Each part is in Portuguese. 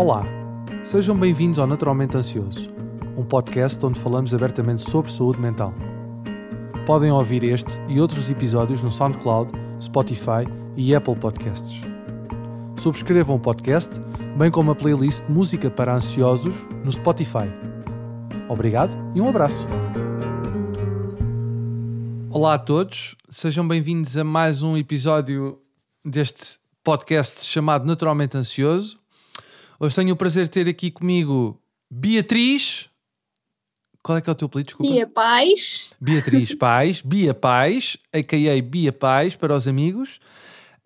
Olá, sejam bem-vindos ao Naturalmente Ansioso, um podcast onde falamos abertamente sobre saúde mental. Podem ouvir este e outros episódios no SoundCloud, Spotify e Apple Podcasts. Subscrevam o podcast, bem como a playlist de Música para Ansiosos no Spotify. Obrigado e um abraço. Olá a todos, sejam bem-vindos a mais um episódio deste podcast chamado Naturalmente Ansioso. Hoje tenho o prazer de ter aqui comigo Beatriz. Qual é que é o teu apelido? Desculpa. Bia Paz. Beatriz Paz, Bia Paz, a.k.a. Bia Paz para os amigos.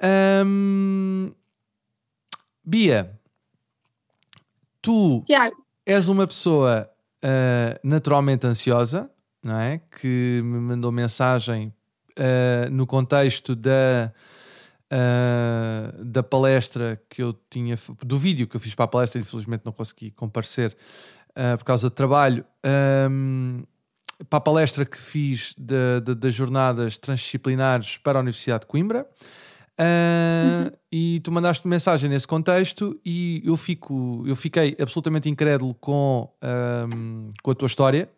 Ahm, Bia, tu Tiago. és uma pessoa ah, naturalmente ansiosa, não é? Que me mandou mensagem ah, no contexto da, ah, da palestra que eu tinha, do vídeo que eu fiz para a palestra, infelizmente não consegui comparecer ah, por causa do trabalho. Ahm, para a palestra que fiz da- da- das jornadas transdisciplinares para a Universidade de Coimbra. Ah, E tu mandaste mensagem nesse contexto e eu, fico, eu fiquei absolutamente incrédulo com, ahm, com a tua história,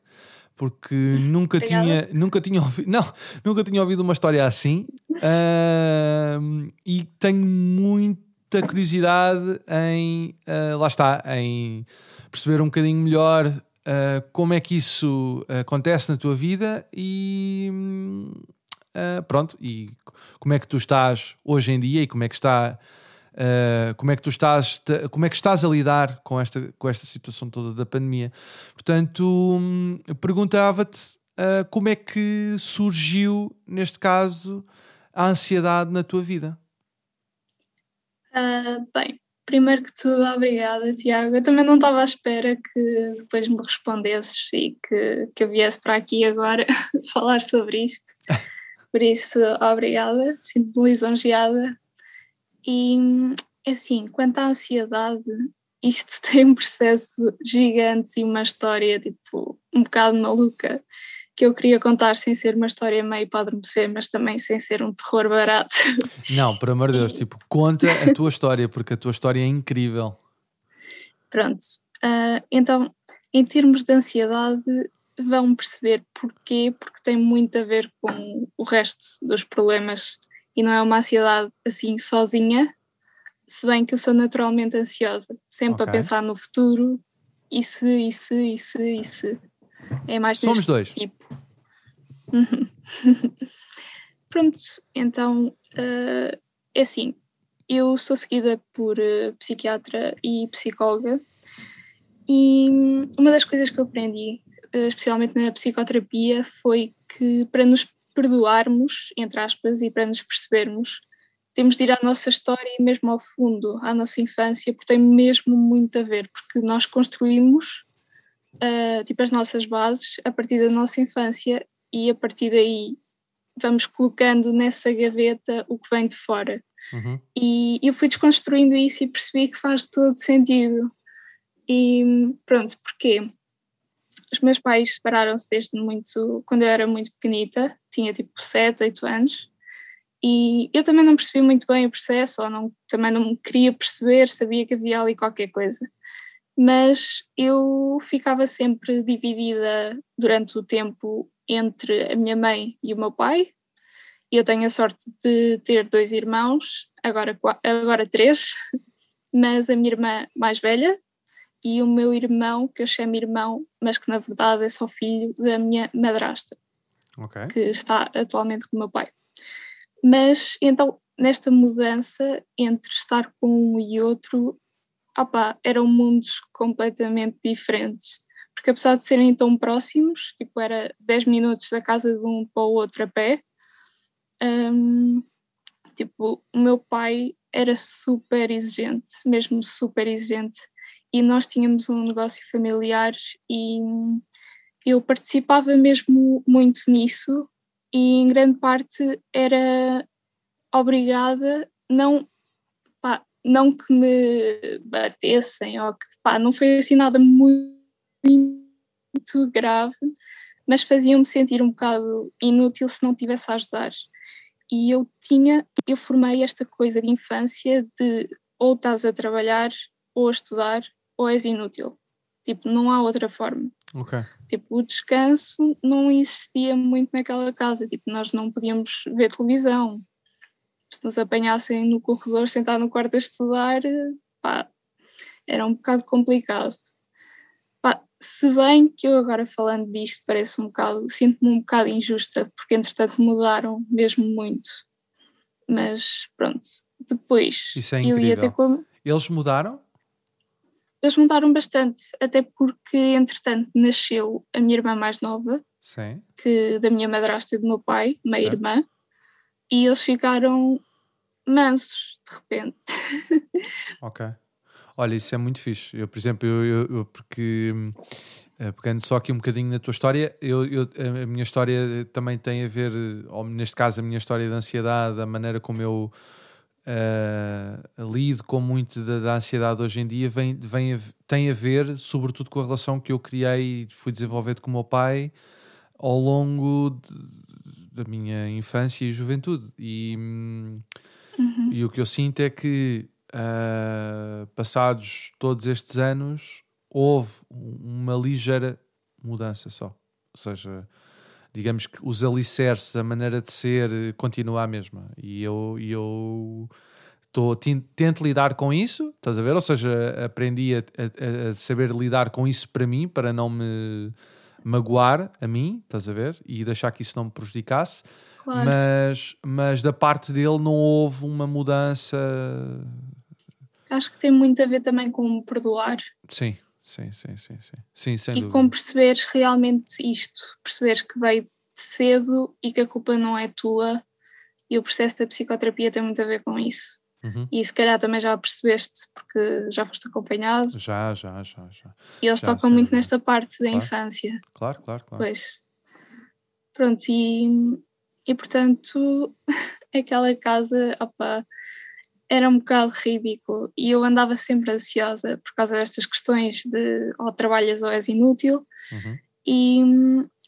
porque nunca Obrigada. tinha, nunca tinha ouvido, não, nunca tinha ouvido uma história assim. Ahm, e tenho muita curiosidade em, ah, lá está, em perceber um bocadinho melhor ah, como é que isso acontece na tua vida e ah, pronto, e como é que tu estás hoje em dia e como é que está ah, como é que tu estás como é que estás a lidar com esta, com esta situação toda da pandemia portanto hum, perguntava-te ah, como é que surgiu neste caso a ansiedade na tua vida Ah, bem, primeiro que tudo, obrigada, Tiago. Eu também não estava à espera que depois me respondesses e que, que eu viesse para aqui agora falar sobre isto. Por isso, obrigada, sinto-me lisonjeada. E assim, quanto à ansiedade, isto tem um processo gigante e uma história tipo um bocado maluca que eu queria contar sem ser uma história meio para adormecer, mas também sem ser um terror barato. não, por amor de Deus, tipo, conta a tua história porque a tua história é incrível Pronto. Ah, então, em termos de ansiedade, vão perceber porquê, porque tem muito a ver com o resto dos problemas e não é uma ansiedade assim sozinha, se bem que eu sou naturalmente ansiosa, sempre Ok. a pensar no futuro, e se, e se, e se, e se. É mais Somos dois. tipo. Pronto, então ah, é assim, eu sou seguida por eh, psiquiatra e psicóloga e uma das coisas que eu aprendi, eh, especialmente na psicoterapia, foi que para nos perdoarmos, entre aspas, e para nos percebermos, temos de ir à nossa história e mesmo ao fundo, à nossa infância, porque tem mesmo muito a ver, porque nós construímos ah, tipo as nossas bases a partir da nossa infância e a partir daí vamos colocando nessa gaveta o que vem de fora. Uhum. E eu fui desconstruindo isso e percebi que faz todo sentido. E pronto, porquê? Os meus pais separaram-se desde muito, quando eu era muito pequenita, tinha tipo 7, 8 anos, e eu também não percebi muito bem o processo, ou não, também não queria perceber, sabia que havia ali qualquer coisa. Mas eu ficava sempre dividida durante o tempo entre a minha mãe e o meu pai, eu tenho a sorte de ter dois irmãos, agora, agora três, mas a minha irmã mais velha e o meu irmão, que eu chamo irmão, mas que na verdade é só filho da minha madrasta, ok que está atualmente com o meu pai. Mas então, nesta mudança entre estar com um e outro, opá, eram mundos completamente diferentes. Porque apesar de serem tão próximos, tipo, era 10 minutos da casa de um para o outro a pé, hum, tipo, o meu pai era super exigente, mesmo super exigente, e nós tínhamos um negócio familiar e eu participava mesmo muito nisso e em grande parte era obrigada, não, pá, não que me batessem ou que, pá, não foi assim nada muito, muito grave, mas faziam-me sentir um bocado inútil se não tivesse a ajudar. E eu tinha, eu formei esta coisa de infância de ou estás a trabalhar ou a estudar ou és inútil. Tipo, não há outra forma. Tipo, o descanso não existia muito naquela casa. Tipo, nós não podíamos ver televisão. Se nos apanhassem no corredor, sentado no quarto a estudar, pá, era um bocado complicado. Pá, se bem que eu agora falando disto parece um bocado, sinto-me um bocado injusta, porque entretanto mudaram mesmo muito. Mas pronto, depois Isso é eu ia ter como. Eles mudaram? Eles mudaram bastante, até porque entretanto nasceu a minha irmã mais nova, Sim. que da minha madrasta e do meu pai, meia Certo. irmã, e eles ficaram mansos de repente. Ok. Olha, isso é muito fixe. Eu, por exemplo, eu, eu- eu- porque eh, pegando só aqui um bocadinho na tua história, eu, eu- a minha história também tem a ver, ou neste caso, a minha história de ansiedade, a maneira como eu eh, lido com muito da, da ansiedade hoje em dia, vem, vem a- tem a ver, sobretudo, com a relação que eu criei e fui desenvolvendo com o meu pai ao longo de- da minha infância e juventude. E. hum, Uhum. e o que eu sinto é que, ah, passados todos estes anos, houve um- uma ligeira mudança só. Ou seja, digamos que os alicerces, a maneira de ser, eh, continua a mesma. E eu, eu tô, tento lidar com isso, estás a ver? Ou seja, aprendi a, a- a saber lidar com isso para mim, para não me magoar a mim, estás a ver? E deixar que isso não me prejudicasse. Claro. Mas, mas da parte dele não houve uma mudança. Acho que tem muito a ver também com perdoar Sim, sim, sim, sim, sim. Sim, sem e dúvida. com perceberes realmente isto, perceberes que veio de cedo e que a culpa não é tua. E o processo da psicoterapia tem muito a ver com isso. Uhum. E se calhar também já percebeste, porque já foste acompanhado. Já, já, já, já. E eles Já, tocam muito dúvida. nesta parte da Claro. infância. Claro, claro, claro. Pois. Pronto, e, e portanto, aquela casa, opa, era um bocado ridículo. E eu andava sempre ansiosa por causa destas questões de ou trabalhas ou és inútil. Uhum. E,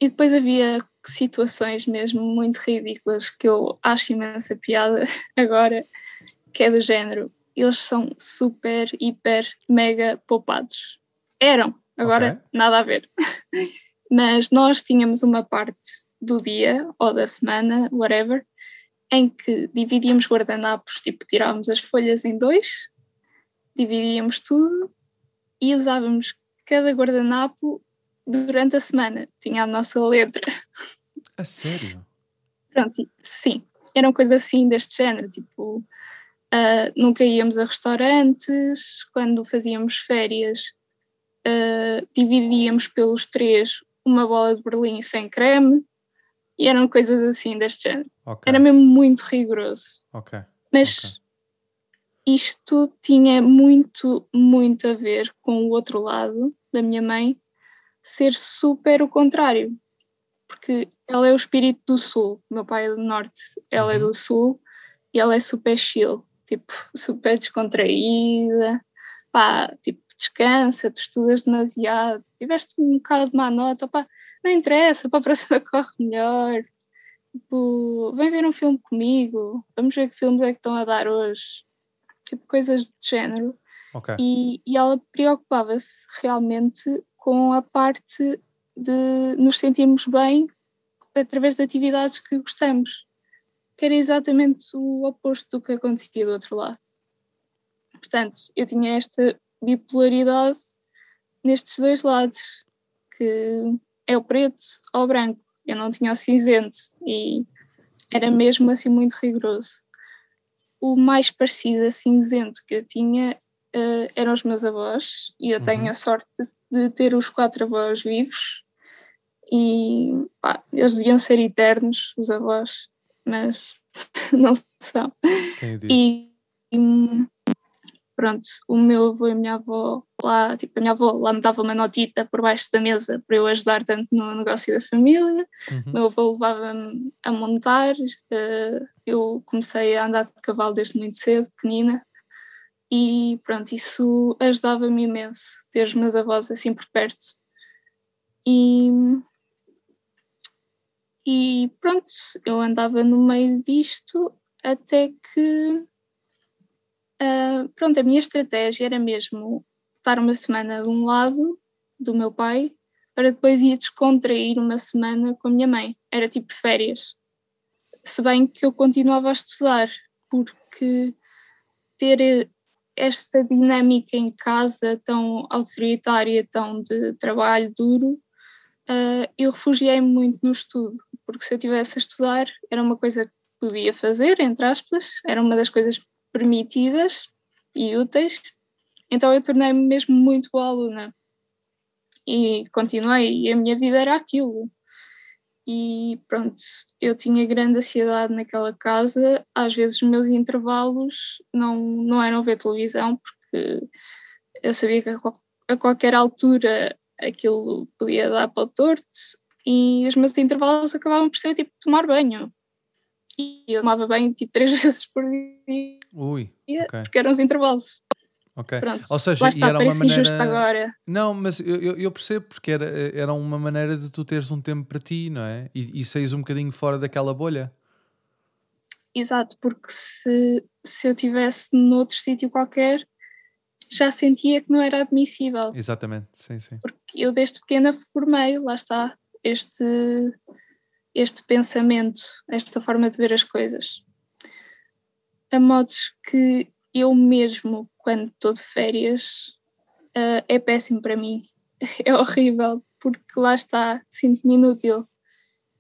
e depois havia situações mesmo muito ridículas que eu acho imensa piada agora, que é do género. Eles são super, hiper, mega poupados. Eram, agora Ok. nada a ver. Mas nós tínhamos uma parte do dia ou da semana, whatever, em que dividíamos guardanapos, tipo, tirávamos as folhas em dois, dividíamos tudo e usávamos cada guardanapo durante a semana. Tinha a nossa letra. A sério? Pronto, sim, eram coisas assim deste género, tipo, ah, nunca íamos a restaurantes, quando fazíamos férias, ah, dividíamos pelos três uma bola de berlim sem creme, e eram coisas assim deste género. Ok. Era mesmo muito rigoroso. Mas isto tinha muito, muito a ver com o outro lado da minha mãe ser super o contrário. Porque ela é o espírito do sul, meu pai é do norte, ela é Uhum. do sul e ela é super chill, tipo, super descontraída, pá, tipo, descansa, tu estudas demasiado, tiveste um bocado de má nota, pá, não interessa, para a próxima corre melhor. Tipo, vem ver um filme comigo, vamos ver que filmes é que estão a dar hoje. Tipo, coisas do género. Ok. E, e ela preocupava-se realmente com a parte de nos sentirmos bem através de atividades que gostamos, que era exatamente o oposto do que acontecia do outro lado. Portanto, eu tinha esta bipolaridade nestes dois lados, que é o preto ou o branco. Eu não tinha o cinzento e era mesmo assim muito rigoroso. O mais parecido a cinzento que eu tinha eh, eram os meus avós e eu tenho Uhum. a sorte de, de ter os quatro avós vivos e pá, eles deviam ser eternos, os avós, mas não são. Diz? E hum, pronto, o meu avô e a minha avó lá, tipo, a minha avó lá me dava uma notita por baixo da mesa para eu ajudar tanto no negócio da família. Uhum. O meu avô levava-me a montar, eh, eu comecei a andar de cavalo desde muito cedo, pequenina, e pronto, isso ajudava-me imenso, ter os meus avós assim por perto. E, e pronto, eu andava no meio disto até que Uh, pronto, a minha estratégia era mesmo estar uma semana de um lado do meu pai para depois ir descontrair uma semana com a minha mãe. Era tipo férias. Se bem que eu continuava a estudar, porque ter esta dinâmica em casa tão autoritária, tão de trabalho duro, uh, eu refugiei-me muito no estudo, porque se eu tivesse a estudar era uma coisa que podia fazer, entre aspas, era uma das coisas permitidas e úteis, então eu tornei-me mesmo muito boa aluna e continuei, e a minha vida era aquilo. E pronto, eu tinha grande ansiedade naquela casa, às vezes os meus intervalos não, não eram ver televisão, porque eu sabia que a qualquer altura aquilo podia dar para o torto, e os meus intervalos acabavam por ser tipo tomar banho. E eu tomava banho tipo três vezes por dia, Ui, okay. porque eram os intervalos. Ok. Pronto, Ou seja, lá está, era uma maneira... agora. Não, mas eu, eu, percebo porque era, era uma maneira de tu teres um tempo para ti, não é? E, e saís um bocadinho fora daquela bolha. Exato, porque se, se eu tivesse noutro sítio qualquer, já sentia que não era admissível. Exatamente, sim, sim. Porque eu desde pequena formei, lá está, este, este pensamento, esta forma de ver as coisas. A modos que eu mesmo, quando estou de férias, uh, é péssimo para mim. É horrível, porque lá está, sinto-me inútil.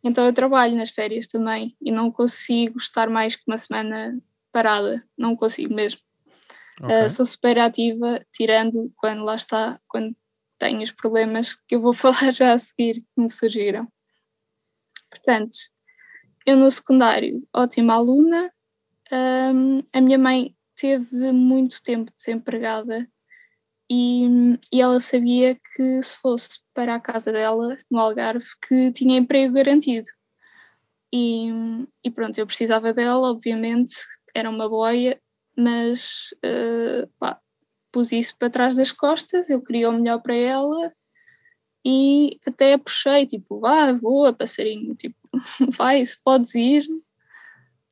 Então eu trabalho nas férias também e não consigo estar mais que uma semana parada, não consigo mesmo. Okay. Uh, sou super ativa, tirando quando lá está, quando tenho os problemas que eu vou falar já a seguir que me surgiram. Portanto, eu no secundário, ótima aluna, um, a minha mãe teve muito tempo desempregada e, e ela sabia que se fosse para a casa dela, no Algarve, que tinha emprego garantido. E, e pronto, eu precisava dela, obviamente, era uma boia, mas uh, pá, pus isso para trás das costas, eu queria o melhor para ela e até puxei, tipo, vá, voa, passarinho, tipo, vai, se podes ir,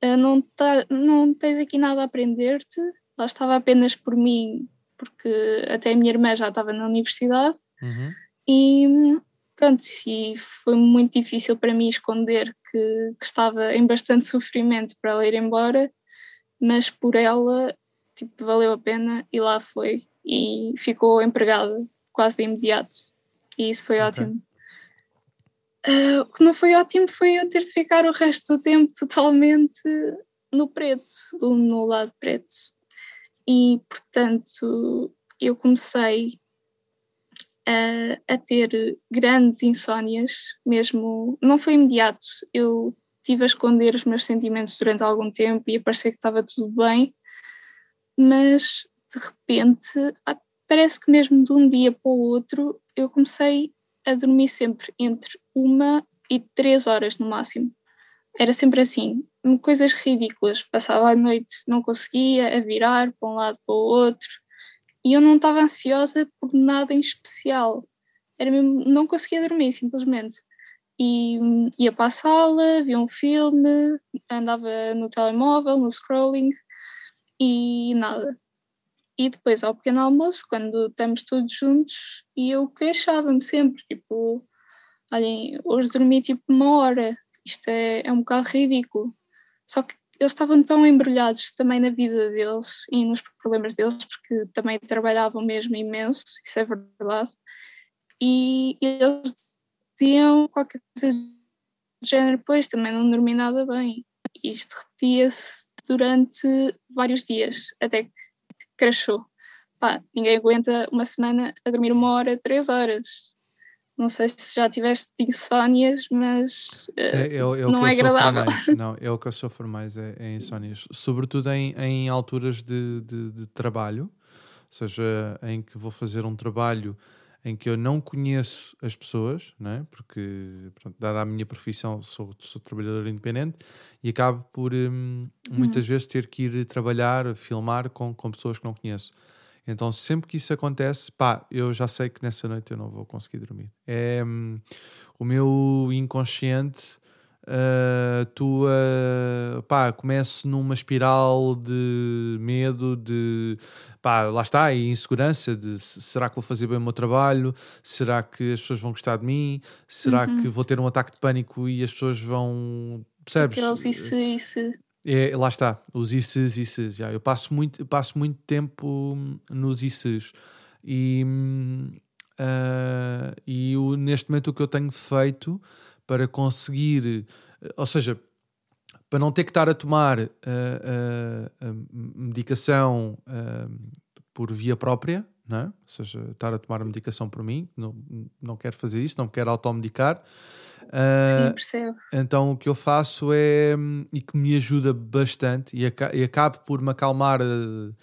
uh, não, tá, não tens aqui nada a aprender-te, lá estava apenas por mim, porque até a minha irmã já estava na universidade, uhum. e pronto, e foi muito difícil para mim esconder que, que estava em bastante sofrimento para ela ir embora, mas por ela, tipo, valeu a pena e lá foi, e ficou empregada quase de imediato, e isso foi okay. ótimo. Uh, o que não foi ótimo foi eu ter de ficar o resto do tempo totalmente no preto, no lado preto. E, portanto, eu comecei a, a ter grandes insónias, mesmo. Não foi imediato, eu tive a esconder os meus sentimentos durante algum tempo e a parecer que estava tudo bem, mas de repente, parece que mesmo de um dia para o outro, eu comecei a dormir sempre entre uma e três horas no máximo. Era sempre assim, coisas ridículas. Passava a noite, não conseguia, a virar para um lado para o outro, e eu não estava ansiosa por nada em especial. Era mesmo, não conseguia dormir, simplesmente. E ia para a sala, via um filme, andava no telemóvel, no scrolling, e nada. E depois, ao pequeno almoço, quando estamos todos juntos, e eu queixava-me sempre, tipo, olhem, hoje dormi tipo uma hora, isto é, é um bocado ridículo. Só que eles estavam tão embrulhados também na vida deles e nos problemas deles, porque também trabalhavam mesmo imenso, isso é verdade. E eles diziam qualquer coisa do género, pois também não dormi nada bem. Isto repetia-se durante vários dias, até que crashou. Pá, ninguém aguenta uma semana a dormir uma hora, três horas. Não sei se já tiveste insónias, mas é, é, é não é agradável. Mais. Não, é o que eu sofro mais, é, é insónias. Sobretudo em, em alturas de, de, de trabalho, ou seja, em que vou fazer um trabalho em que eu não conheço as pessoas, não é? porque, pronto, dada a minha profissão, sou, sou trabalhador independente e acabo por hum, muitas uhum. vezes ter que ir trabalhar, filmar com, com pessoas que não conheço. Então, sempre que isso acontece, pá, eu já sei que nessa noite eu não vou conseguir dormir. É hum, o meu inconsciente Uh, tu uh, pá, começo numa espiral de medo, de pá, lá está, e insegurança de será que vou fazer bem o meu trabalho, será que as pessoas vão gostar de mim, será uhum. que vou ter um ataque de pânico e as pessoas vão percebes? Aqueles isso, isso. É, lá está, os ICs, ICs. Já. Eu passo muito, passo muito tempo nos ICs e, uh, e o, neste momento o que eu tenho feito para conseguir, ou seja, para não ter que estar a tomar uh, uh, medicação por via própria, não é? ou seja, estar a tomar a medicação por mim, não, não quero fazer isso, não quero automedicar. Uh, Sim, percebo. Então o que eu faço é, e que me ajuda bastante, e, aca e acabo por me acalmar uh,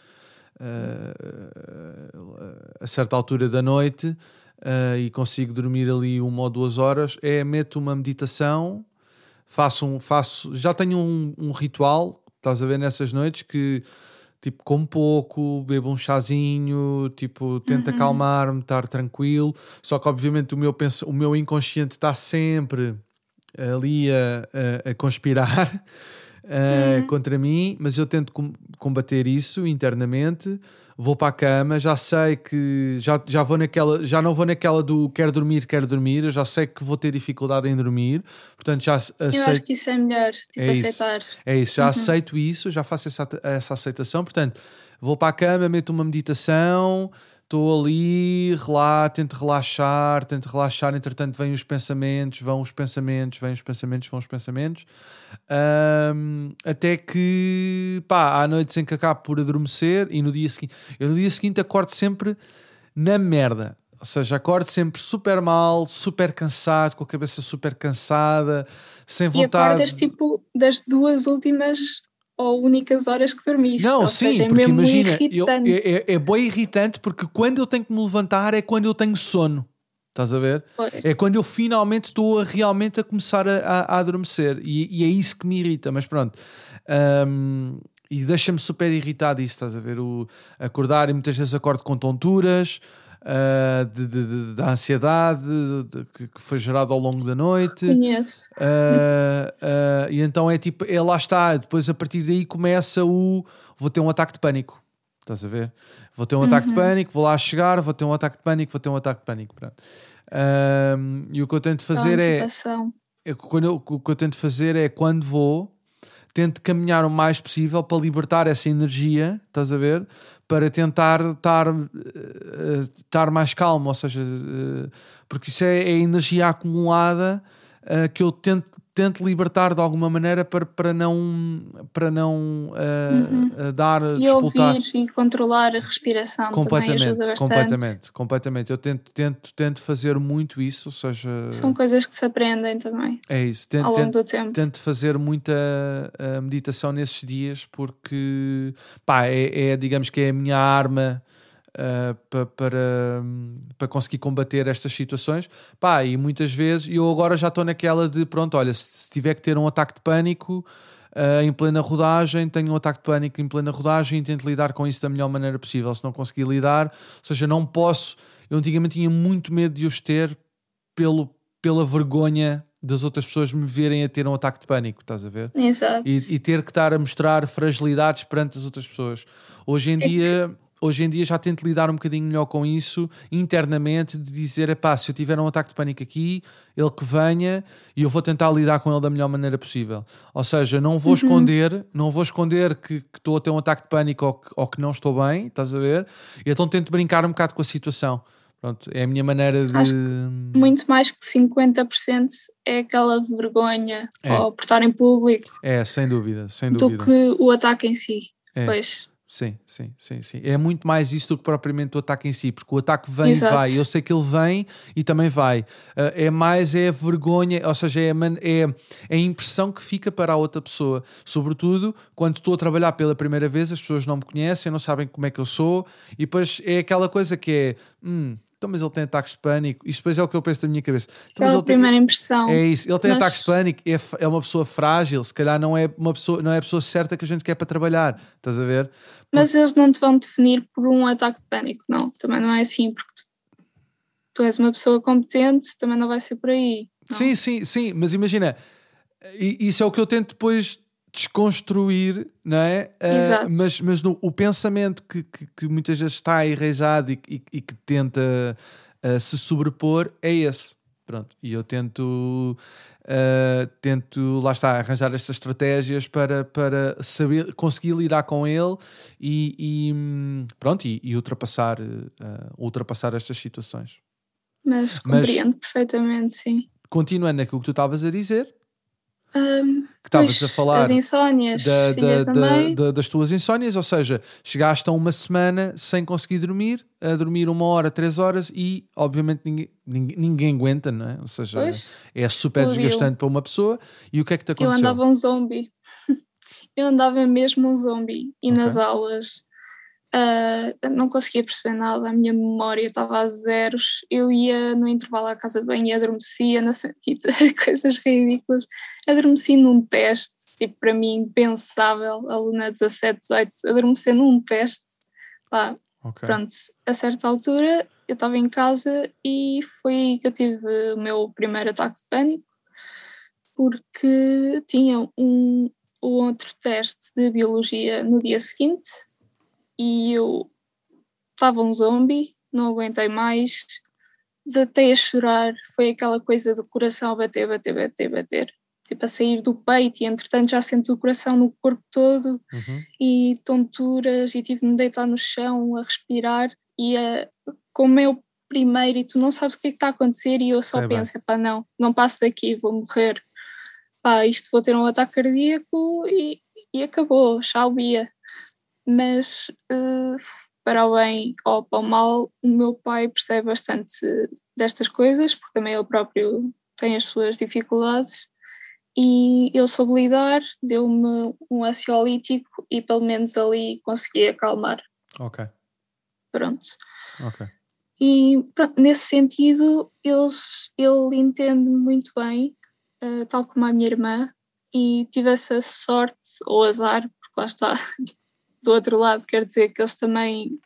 a certa altura da noite, uh, e consigo dormir ali uma ou duas horas, é meto uma meditação, faço um, faço, já tenho um, um ritual, estás a ver nessas noites que tipo, como pouco, bebo um chazinho, tipo, tento uhum. acalmar-me, estar tranquilo. Só que, obviamente, o meu, o meu inconsciente está sempre ali a, a, a conspirar uh, uhum. contra mim, mas eu tento combater isso internamente vou para a cama, já sei que já, já vou naquela, já não vou naquela do quero dormir, quero dormir, eu já sei que vou ter dificuldade em dormir, portanto já aceito. Eu acho que isso é melhor, tipo, é aceitar. Isso, é isso, já uhum. aceito isso, já faço essa, essa aceitação, portanto, vou para a cama, meto uma meditação, estou ali, relá, tento relaxar, tento relaxar, entretanto vêm os pensamentos, vão os pensamentos, vêm os pensamentos, vão os pensamentos, um, até que, pá, há noites em que acabo por adormecer e no dia seguinte, eu no dia seguinte acordo sempre na merda, ou seja, acordo sempre super mal, super cansado, com a cabeça super cansada, sem vontade. E acordas tipo das duas últimas ou únicas horas que dormiste. Não, sim, seja, é porque imagina, eu, é, é, é bem irritante porque quando eu tenho que me levantar é quando eu tenho sono. Estás a ver? Pois. É quando eu finalmente estou a, realmente a começar a, a, a adormecer. E, e, é isso que me irrita, mas pronto. Um, e deixa-me super irritado isso, estás a ver? O acordar e muitas vezes acordo com tonturas uh, de, de, de, da ansiedade que, que, foi gerado ao longo da noite. Conheço. Uh, e então é tipo, é lá está. Depois a partir daí começa o. Vou ter um ataque de pânico. Estás a ver? Vou ter um uhum. ataque de pânico, vou lá chegar, vou ter um ataque de pânico, vou ter um ataque de pânico. E o que eu tento fazer é, é quando eu, o que eu tento fazer é quando vou, tento caminhar o mais possível para libertar essa energia, estás a ver? Para tentar estar, estar mais calmo, ou seja, uh, porque isso é, é energia acumulada uh, que eu tento, tento libertar de alguma maneira para, para não, para não uhum. dar, e disputar. ouvir e controlar a respiração completamente, completamente, completamente. Eu tento, tento, tento fazer muito isso, ou seja, são coisas que se aprendem também. É isso, tento, ao longo tento, do tempo. Tento fazer muita meditação nesses dias porque pá, é, é digamos que é a minha arma uh, pa, para, para conseguir combater estas situações. Pá, e muitas vezes eu agora já estou naquela de pronto, olha, se, se tiver que ter um ataque de pânico. Uh, em plena rodagem, tenho um ataque de pânico em plena rodagem e tento lidar com isso da melhor maneira possível. Se não conseguir lidar, ou seja, não posso. Eu antigamente tinha muito medo de os ter pelo, pela vergonha das outras pessoas me verem a ter um ataque de pânico, estás a ver? Exato. E, e ter que estar a mostrar fragilidades perante as outras pessoas. Hoje em é dia. Hoje em dia já tento lidar um bocadinho melhor com isso internamente, de dizer, pá, se eu tiver um ataque de pânico aqui, ele que venha e eu vou tentar lidar com ele da melhor maneira possível. Ou seja, não vou uhum. esconder, não vou esconder que, que, estou a ter um ataque de pânico ou que, ou que não estou bem, estás a ver? E então tento brincar um bocado com a situação. Pronto, é a minha maneira de. Acho muito mais que 50% é aquela vergonha é. ou por estar em público. É, sem dúvida, sem dúvida. Do que o ataque em si. É. Pois. Sim, sim, sim, sim. É muito mais isso do que propriamente o ataque em si, porque o ataque vem e vai. Eu sei que ele vem e também vai. Uh, é mais é a vergonha, ou seja, é a, é, é a impressão que fica para a outra pessoa. Sobretudo quando estou a trabalhar pela primeira vez, as pessoas não me conhecem, não sabem como é que eu sou, e depois é aquela coisa que é. Hum, então, mas ele tem ataques de pânico. Isto depois é o que eu penso da minha cabeça. Então, é a primeira impressão. É isso. Ele tem mas... ataques de pânico, é, é uma pessoa frágil, se calhar não é, uma pessoa, não é a pessoa certa que a gente quer para trabalhar. Estás a ver? Mas eles não te vão definir por um ataque de pânico, não. Também não é assim, porque tu, tu és uma pessoa competente, também não vai ser por aí. Não. Sim, sim, sim. Mas imagina, isso é o que eu tento depois desconstruir, não é? Exato. Uh, mas mas no, o pensamento que, que, que, muitas vezes está enraizado e, e, e que tenta uh, se sobrepor é esse. Pronto, e eu tento, uh, tento, lá está, arranjar estas estratégias para, para saber, conseguir lidar com ele e, e pronto, e, e ultrapassar, ultrapassar estas situações. Mas compreendo Mas, perfeitamente, sim. Continuando naquilo que tu estavas a dizer, um, que estavas a falar as insónias, da, da, da, da, das tuas insónias, ou seja, chegaste a uma semana sem conseguir dormir, a dormir uma hora, três horas e obviamente ninguém, ninguém, ninguém aguenta, não é? Ou seja, pois, é super desgastante para uma pessoa. E o que é que te aconteceu? Eu andava um zombie. eu andava mesmo um zombie e okay. nas aulas Uh, não conseguia perceber nada, a minha memória estava a zeros. Eu ia no intervalo à casa de banho e adormecia na santita, coisas ridículas. Adormeci num teste, tipo, para mim, impensável, aluna 17, 18, adormecer num teste. Pá, okay. pronto, a certa altura eu estava em casa e foi que eu tive o meu primeiro ataque de pânico, porque tinha um, um outro teste de biologia no dia seguinte e eu estava um zombie, não aguentei mais, desatei a chorar, foi aquela coisa do coração a bater, bater, bater, bater, tipo a sair do peito e entretanto já sentes o coração no corpo todo uhum. e tonturas. E tive de me deitar no chão a respirar. E a, como é o primeiro e tu não sabes o que é que está a acontecer e eu só Sei penso, pá não, não passo daqui, vou morrer, pá isto vou ter um ataque cardíaco e, e acabou, tchau Bia mas uh, para o bem ou para o mal, o meu pai percebe bastante destas coisas, porque também ele próprio tem as suas dificuldades e ele soube lidar, deu-me um ansiolítico e pelo menos ali consegui acalmar. Ok. Pronto. Ok. E pronto, nesse sentido, eles, ele entende muito bem, uh, tal como a minha irmã, e tive essa sorte ou azar, porque lá está, do outro lado quer dizer que eles também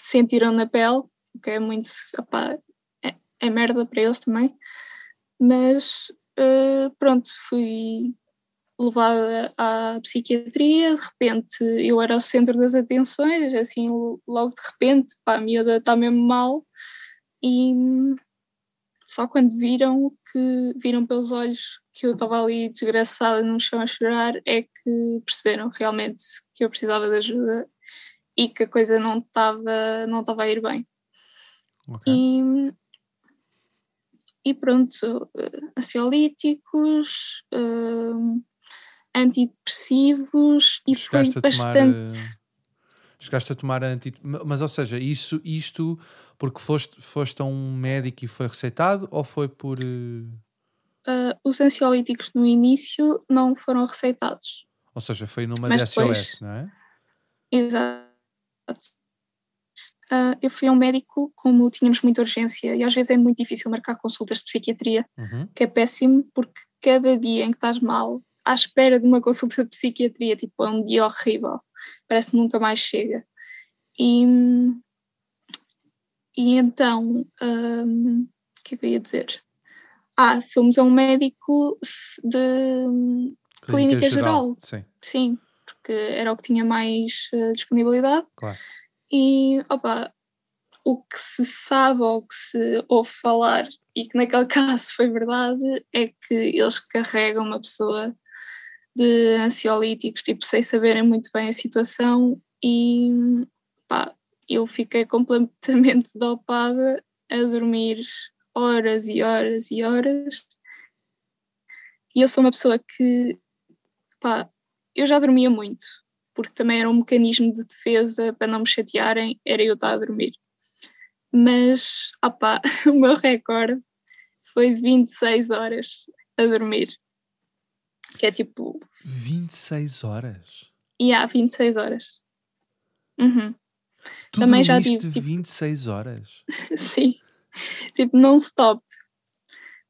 sentiram na pele, o que é muito, opá, é, é, merda para eles também, mas uh, pronto, fui levada à psiquiatria, de repente eu era o centro das atenções, assim logo de repente, pá, a miúda está mesmo mal e só quando viram que viram pelos olhos que eu estava ali desgraçada no chão a chorar é que perceberam realmente que eu precisava de ajuda e que a coisa não estava não estava a ir bem. Okay. E, e pronto, ansiolíticos, uh, antidepressivos e Chegaste foi bastante. Tomar, chegaste a tomar anti... Mas, ou seja, isso, isto porque foste, foste a um médico e foi receitado ou foi por. Uh, os ansiolíticos no início não foram receitados. Ou seja, foi numa Mas DSOS, depois... não é? Exato. Uh, eu fui a um médico, como tínhamos muita urgência, e às vezes é muito difícil marcar consultas de psiquiatria, uhum. que é péssimo, porque cada dia em que estás mal, à espera de uma consulta de psiquiatria, tipo, é um dia horrível, parece que nunca mais chega. E, e então, um, o que é que eu ia dizer? Ah, fomos a um médico de clínica, clínica geral. geral. Sim. Sim, porque era o que tinha mais uh, disponibilidade. Claro. E, opa, o que se sabe ou que se ouve falar, e que naquele caso foi verdade, é que eles carregam uma pessoa de ansiolíticos, tipo, sem saberem muito bem a situação e pá, eu fiquei completamente dopada a dormir horas e horas e horas. E eu sou uma pessoa que, pá, eu já dormia muito, porque também era um mecanismo de defesa para não me chatearem, era eu estar a dormir. Mas, opá, o meu recorde foi 26 horas a dormir. Que é tipo. 26 horas? E há 26 horas. Uhum. Tu Também já tive. Tipo... 26 horas? Sim. Tipo, não stop.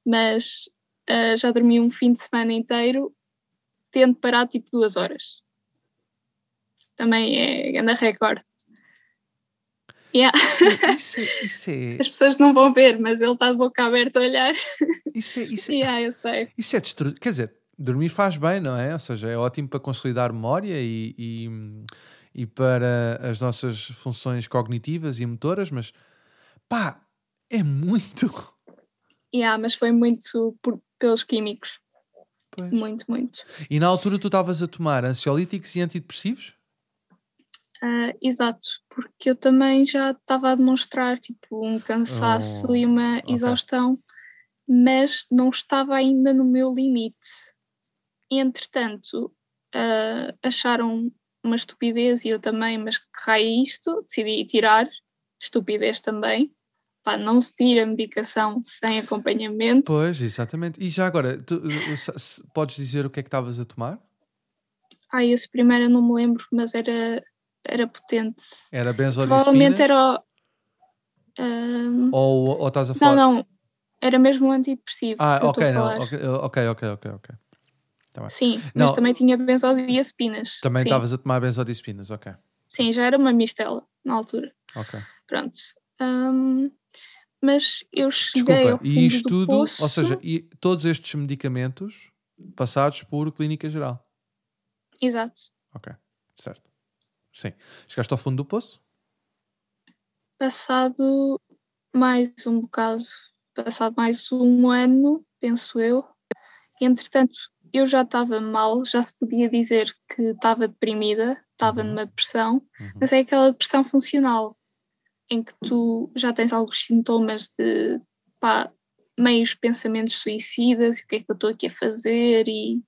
Mas uh, já dormi um fim de semana inteiro, tendo parado tipo duas horas. Também é grande recorde. Yeah. Isso, é, isso, é, As pessoas não vão ver, mas ele está de boca aberta a olhar. Isso é. Isso é yeah, eu sei. Isso é destruir. Quer dizer, dormir faz bem, não é? Ou seja, é ótimo para consolidar memória e, e, e para as nossas funções cognitivas e motoras, mas pá, é muito. Yeah, mas foi muito por, pelos químicos. Pois. Muito, muito. E na altura tu estavas a tomar ansiolíticos e antidepressivos? Ah, exato, porque eu também já estava a demonstrar tipo um cansaço Oh, e uma ok. exaustão, mas não estava ainda no meu limite. Entretanto, ah, acharam uma estupidez e eu também, mas que raio é isto? Decidi tirar, estupidez também. Pá, não se tira medicação sem acompanhamento. Pois, exatamente. E já agora, tu, se- podes dizer o que é que estavas a tomar? Ah, esse primeiro eu não me lembro, mas era, era potente. Era Provavelmente benzodiazepinas? era. o- Ahm, Ou, ou estás a não, falar... não, era mesmo um antidepressivo. Ah, ok, não. Ok, ok, ok, ok. Tá. Sim, Não. mas também tinha benzodiazepinas. Também estavas a tomar benzodiazepinas, ok. Sim, já era uma mistela na altura. Ok. Pronto. Ahm, mas eu cheguei ao Desculpa, fundo e isto do tudo, poço. ou seja, e todos estes medicamentos passados por clínica geral. Exato. Ok, certo. Sim. Chegaste ao fundo do poço? Passado mais um bocado, passado mais um ano, penso eu. Entretanto, eu já estava mal, já se podia dizer que estava deprimida, estava Uhum. numa depressão, Uhum. mas é aquela depressão funcional, em que tu já tens alguns sintomas de pá, meios pensamentos suicidas, e o que é que eu estou aqui a fazer, e,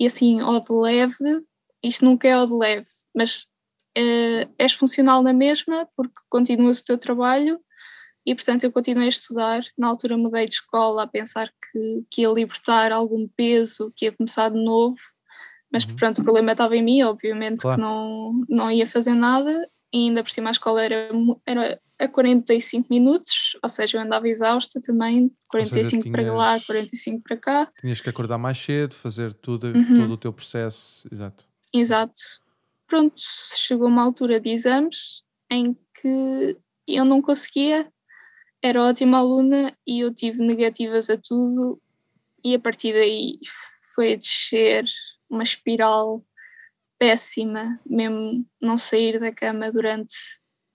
e assim, ao de leve, isto nunca é ao de leve, mas eh, és funcional na mesma, porque continuas o teu trabalho, e portanto eu continuei a estudar. Na altura mudei de escola a pensar que, que ia libertar algum peso, que ia começar de novo, mas Uhum. pronto, o problema estava em mim, obviamente Claro. que não, não ia fazer nada, e ainda por cima a escola era, era a 45 minutos, ou seja, eu andava exausta também, 45 para lá, tinhas- 45 para cá, Tinhas que acordar mais cedo, fazer tudo, Uhum. todo o teu processo. Exato. exato. Pronto, chegou uma altura de exames em que eu não conseguia, era ótima aluna e eu tive negativas a tudo, e a partir daí foi a descer uma espiral péssima, mesmo não sair da cama durante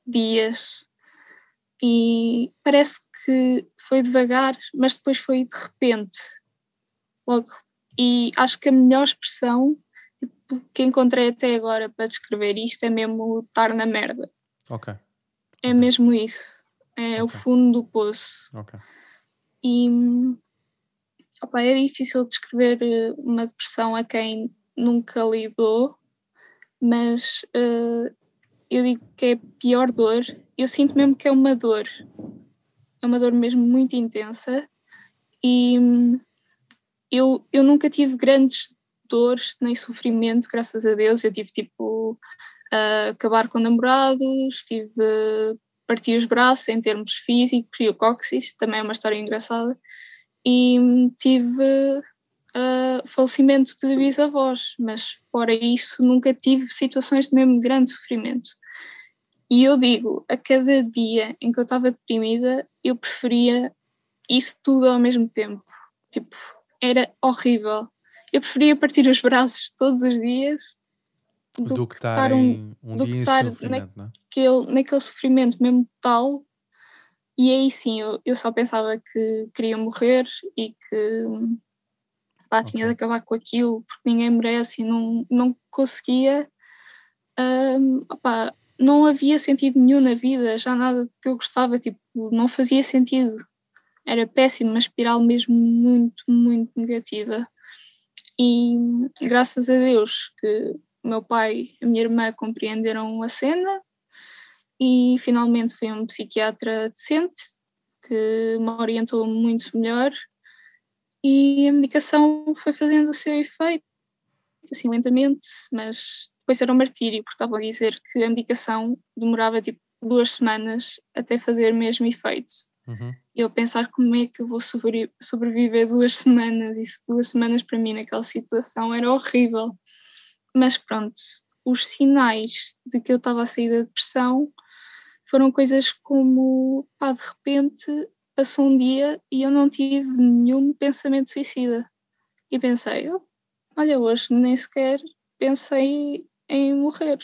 dias. E parece que foi devagar, mas depois foi de repente, logo. E acho que a melhor expressão tipo, que encontrei até agora para descrever isto é mesmo estar na merda. Ok, É mesmo isso. É o Ok. fundo do poço. ok. E opa, é difícil descrever eh, uma depressão a quem nunca lidou, mas eh, eu digo que é a pior dor. Eu sinto mesmo que é uma dor. É uma dor mesmo muito intensa. E eu, eu nunca tive grandes dores nem sofrimento, graças a Deus. Eu tive tipo a acabar com namorados, tive parti os braços em termos físicos e o cóccix, também é uma história engraçada. E tive uh, falecimento de bisavós, mas fora isso nunca tive situações de mesmo grande sofrimento. E eu digo, a cada dia em que eu estava deprimida, eu preferia isso tudo ao mesmo tempo. Tipo, era horrível. Eu preferia partir os braços todos os dias do, Do que estar estar um- um do dia que estar sofrimento, não é? naquele, naquele sofrimento mesmo tal. E aí sim, eu, eu só pensava que queria morrer e que pá, tinha Ok. de acabar com aquilo porque ninguém merece e não, não conseguia. Hum, opá, não havia sentido nenhum na vida, já nada que eu gostava, tipo, não fazia sentido. Era péssimo, uma espiral mesmo muito, muito negativa. E graças a Deus que o meu pai e a minha irmã compreenderam a cena e finalmente foi um psiquiatra decente que me orientou muito melhor e a medicação foi fazendo o seu efeito, assim lentamente, mas depois era um martírio, porque estavam a dizer que a medicação demorava tipo duas semanas até fazer mesmo efeito. Uhum. E eu pensar como é que eu vou sobre- sobreviver duas semanas, isso duas semanas para mim naquela situação era horrível. Mas pronto, os sinais de que eu estava a sair da depressão foram coisas como, pá, de repente passou um dia e eu não tive nenhum pensamento suicida. E pensei, oh, olha, hoje nem sequer pensei em morrer.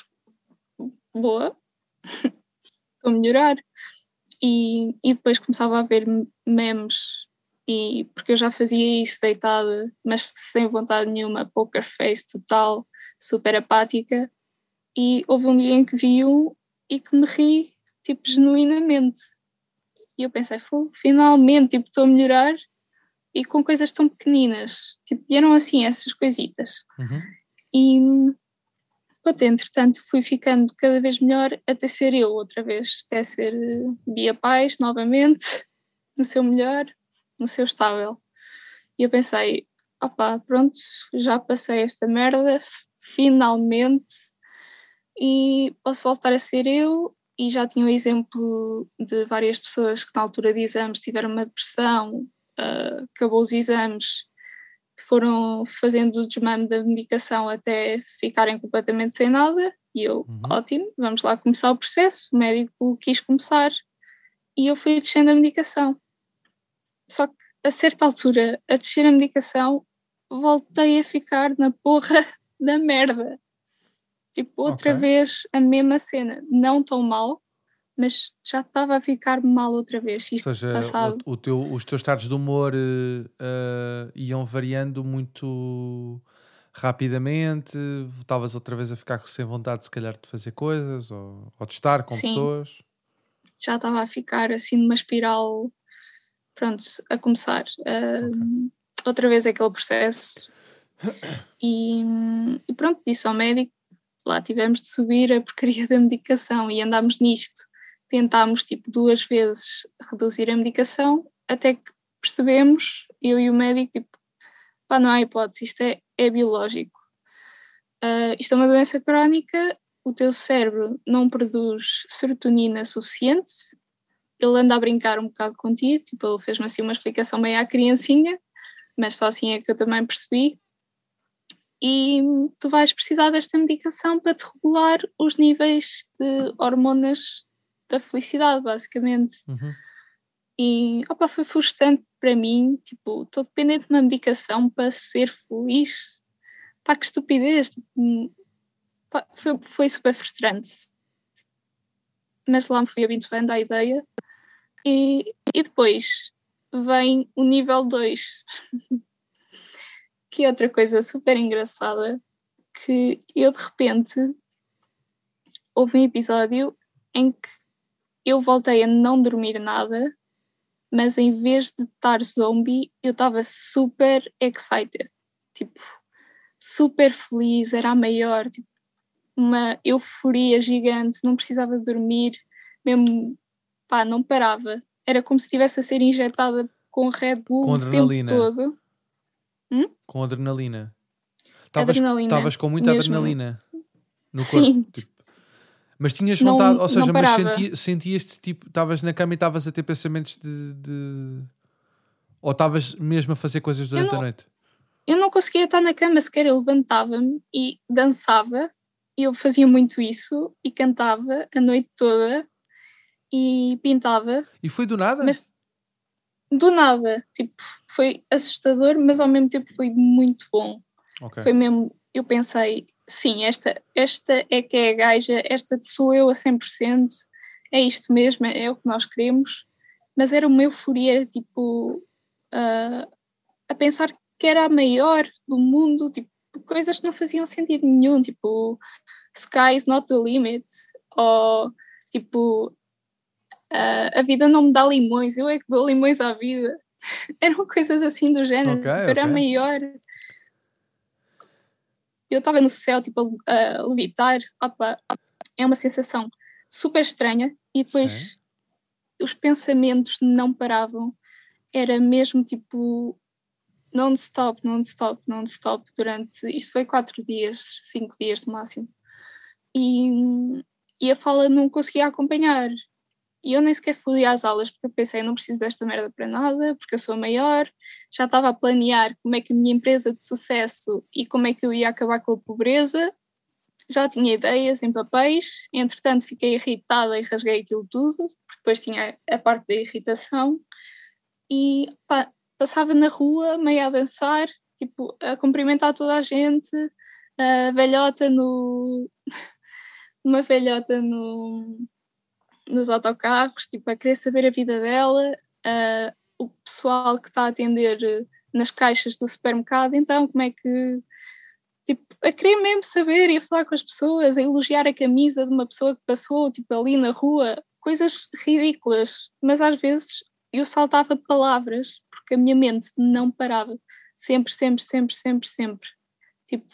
Boa, vou melhorar. E, e depois começava a ver memes, e, porque eu já fazia isso deitada, mas sem vontade nenhuma, poker face total, super apática. E houve um dia em que vi um e que me ri, tipo, genuinamente. E eu pensei, finalmente, tipo, estou a melhorar e com coisas tão pequeninas. Tipo, e eram assim essas coisitas. Uhum. E pronto, entretanto fui ficando cada vez melhor até ser eu outra vez, até ser eh, Bia Paz novamente, no seu melhor, no seu estável. E eu pensei, opá, pronto, já passei esta merda, finalmente, e posso voltar a ser eu. E já tinha o exemplo de várias pessoas que na altura de exames tiveram uma depressão, uh, acabou os exames, foram fazendo o desmame da medicação até ficarem completamente sem nada. E eu, uhum. ótimo, vamos lá começar o processo. O médico quis começar e eu fui descendo a medicação. Só que a certa altura, a descer a medicação, voltei a ficar na porra da merda. Tipo, outra okay. vez a mesma cena. Não tão mal, mas já estava a ficar mal outra vez. Isto Ou seja, passado. O, o teu, os teus estados de humor uh, iam variando muito rapidamente, estavas outra vez a ficar sem vontade, se calhar, de fazer coisas ou, ou de estar com Sim. pessoas. Já estava a ficar assim numa espiral, pronto, a começar. Uh, okay. Outra vez aquele processo. E, e pronto, disse ao médico, lá tivemos de subir a porcaria da medicação e andámos nisto tentámos tipo duas vezes reduzir a medicação até que percebemos, eu e o médico, tipo, pá, não há hipótese, isto é, é biológico. Uh, isto é uma doença crónica, o teu cérebro não produz serotonina suficiente, ele anda a brincar um bocado contigo, tipo, ele fez-me assim uma explicação meio à criancinha, mas só assim é que eu também percebi. E tu vais precisar desta medicação para te regular os níveis de hormonas da felicidade, basicamente. Uhum. E opa, foi frustrante para mim, tipo, estou dependente de uma medicação para ser feliz. Pá, que estupidez. Tipo, pá, foi, foi super frustrante. Mas lá me fui habituando à ideia. E, e depois vem o nível 2, que é outra coisa super engraçada, que eu de repente houve um episódio em que eu voltei a não dormir nada, mas em vez de estar zombie, eu estava super excited, tipo, super feliz, era a maior, tipo, uma euforia gigante, não precisava dormir, mesmo, pá, não parava. Era como se estivesse a ser injetada com Red Bull com o tempo todo. Hum? Com adrenalina. Estavas com muita Mesmo. adrenalina no Sim. corpo. Tipo, mas tinhas vontade, não, ou seja, mas senti, sentias-te tipo, estavas na cama e estavas a ter pensamentos de. de... Ou estavas mesmo a fazer coisas durante não, a noite? Eu não conseguia estar na cama sequer, eu levantava-me e dançava, e eu fazia muito isso, e cantava a noite toda, e pintava. E foi do nada? Mas do nada, tipo, foi assustador, mas ao mesmo tempo foi muito bom. Okay. Foi mesmo, eu pensei, sim, esta, esta é que é a gaja, esta sou eu a 100%, é isto mesmo, é o que nós queremos, mas era uma euforia, tipo, uh, a pensar que era a maior do mundo, tipo, coisas que não faziam sentido nenhum, tipo, sky is not the limit, ou, tipo, uh, a vida não me dá limões, eu é que dou limões à vida. Eram coisas assim do género, okay, era okay. a maior eu estava no céu, tipo, a, levitar, opa, é uma sensação super estranha e depois Sim. os pensamentos não paravam, era mesmo tipo non-stop, non-stop, non-stop durante, isto foi quatro dias, cinco dias no máximo e, e a fala não conseguia acompanhar e eu nem sequer fui às aulas porque eu pensei, eu não preciso desta merda para nada, porque eu sou maior. Já estava a planear como é que a minha empresa de sucesso e como é que eu ia acabar com a pobreza. Já tinha ideias em papéis. Entretanto, fiquei irritada e rasguei aquilo tudo, porque depois tinha a parte da irritação. E pá, passava na rua, meio a dançar, tipo, a cumprimentar toda a gente, a velhota no. uma velhota no, nos autocarros, tipo, a querer saber a vida dela, uh, o pessoal que está a atender nas caixas do supermercado, então como é que tipo, a querer mesmo saber e a falar com as pessoas, a elogiar a camisa de uma pessoa que passou tipo, ali na rua, coisas ridículas, mas às vezes eu saltava palavras porque a minha mente não parava, sempre, sempre, sempre, sempre, sempre. Tipo,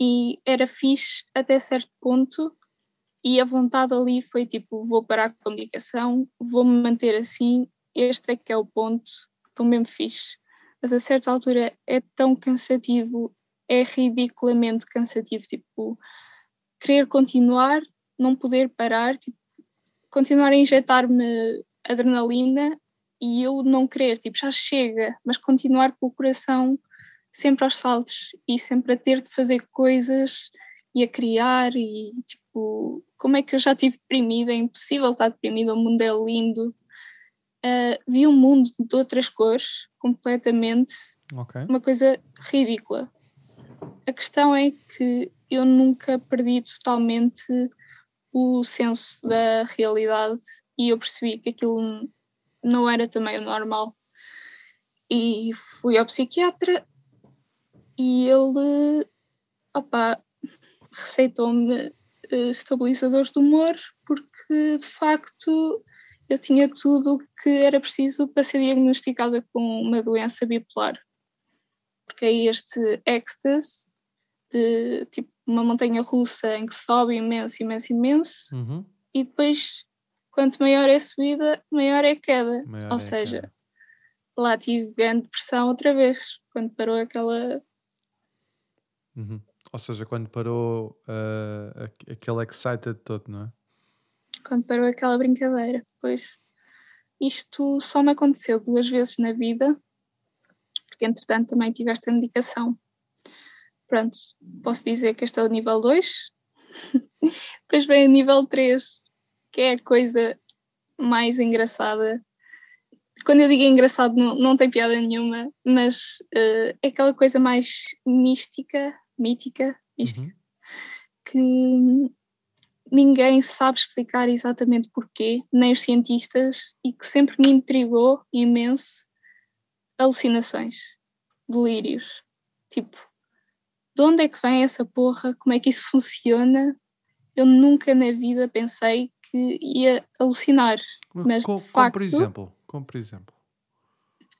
e era fixe até certo ponto, e a vontade ali foi tipo: vou parar com a comunicação, vou-me manter assim, este é que é o ponto, estou mesmo fixe. Mas a certa altura é tão cansativo, é ridiculamente cansativo, tipo, querer continuar, não poder parar, tipo, continuar a injetar-me adrenalina e eu não querer, tipo, já chega, mas continuar com o coração sempre aos saltos e sempre a ter de fazer coisas e a criar e tipo, como é que eu já estive deprimida? É impossível estar deprimida, o mundo é lindo. Uh, vi um mundo de outras cores completamente, okay. uma coisa ridícula. A questão é que eu nunca perdi totalmente o senso da realidade e eu percebi que aquilo não era também o normal. E fui ao psiquiatra e ele opa, receitou-me estabilizadores de humor porque de facto eu tinha tudo o que era preciso para ser diagnosticada com uma doença bipolar. Porque é este ecstasy de tipo uma montanha russa em que sobe imenso, imenso, imenso, uhum. e depois quanto maior é a subida, maior é a queda. Maior Ou é seja, queda. lá tive grande pressão outra vez, quando parou aquela. Uhum. Ou seja, quando parou uh, aquele excited todo, não é? Quando parou aquela brincadeira. Pois isto só me aconteceu duas vezes na vida, porque entretanto também tive esta medicação. Pronto, posso dizer que este é o nível 2. Depois vem o nível 3, que é a coisa mais engraçada. Quando eu digo engraçado, não, não tem piada nenhuma, mas uh, é aquela coisa mais mística, mítica, mística, uhum. que ninguém sabe explicar exatamente porquê, nem os cientistas, e que sempre me intrigou imenso alucinações, delírios. Tipo, de onde é que vem essa porra? Como é que isso funciona? Eu nunca na vida pensei que ia alucinar. Mas com, de facto. Como por exemplo? Como por exemplo?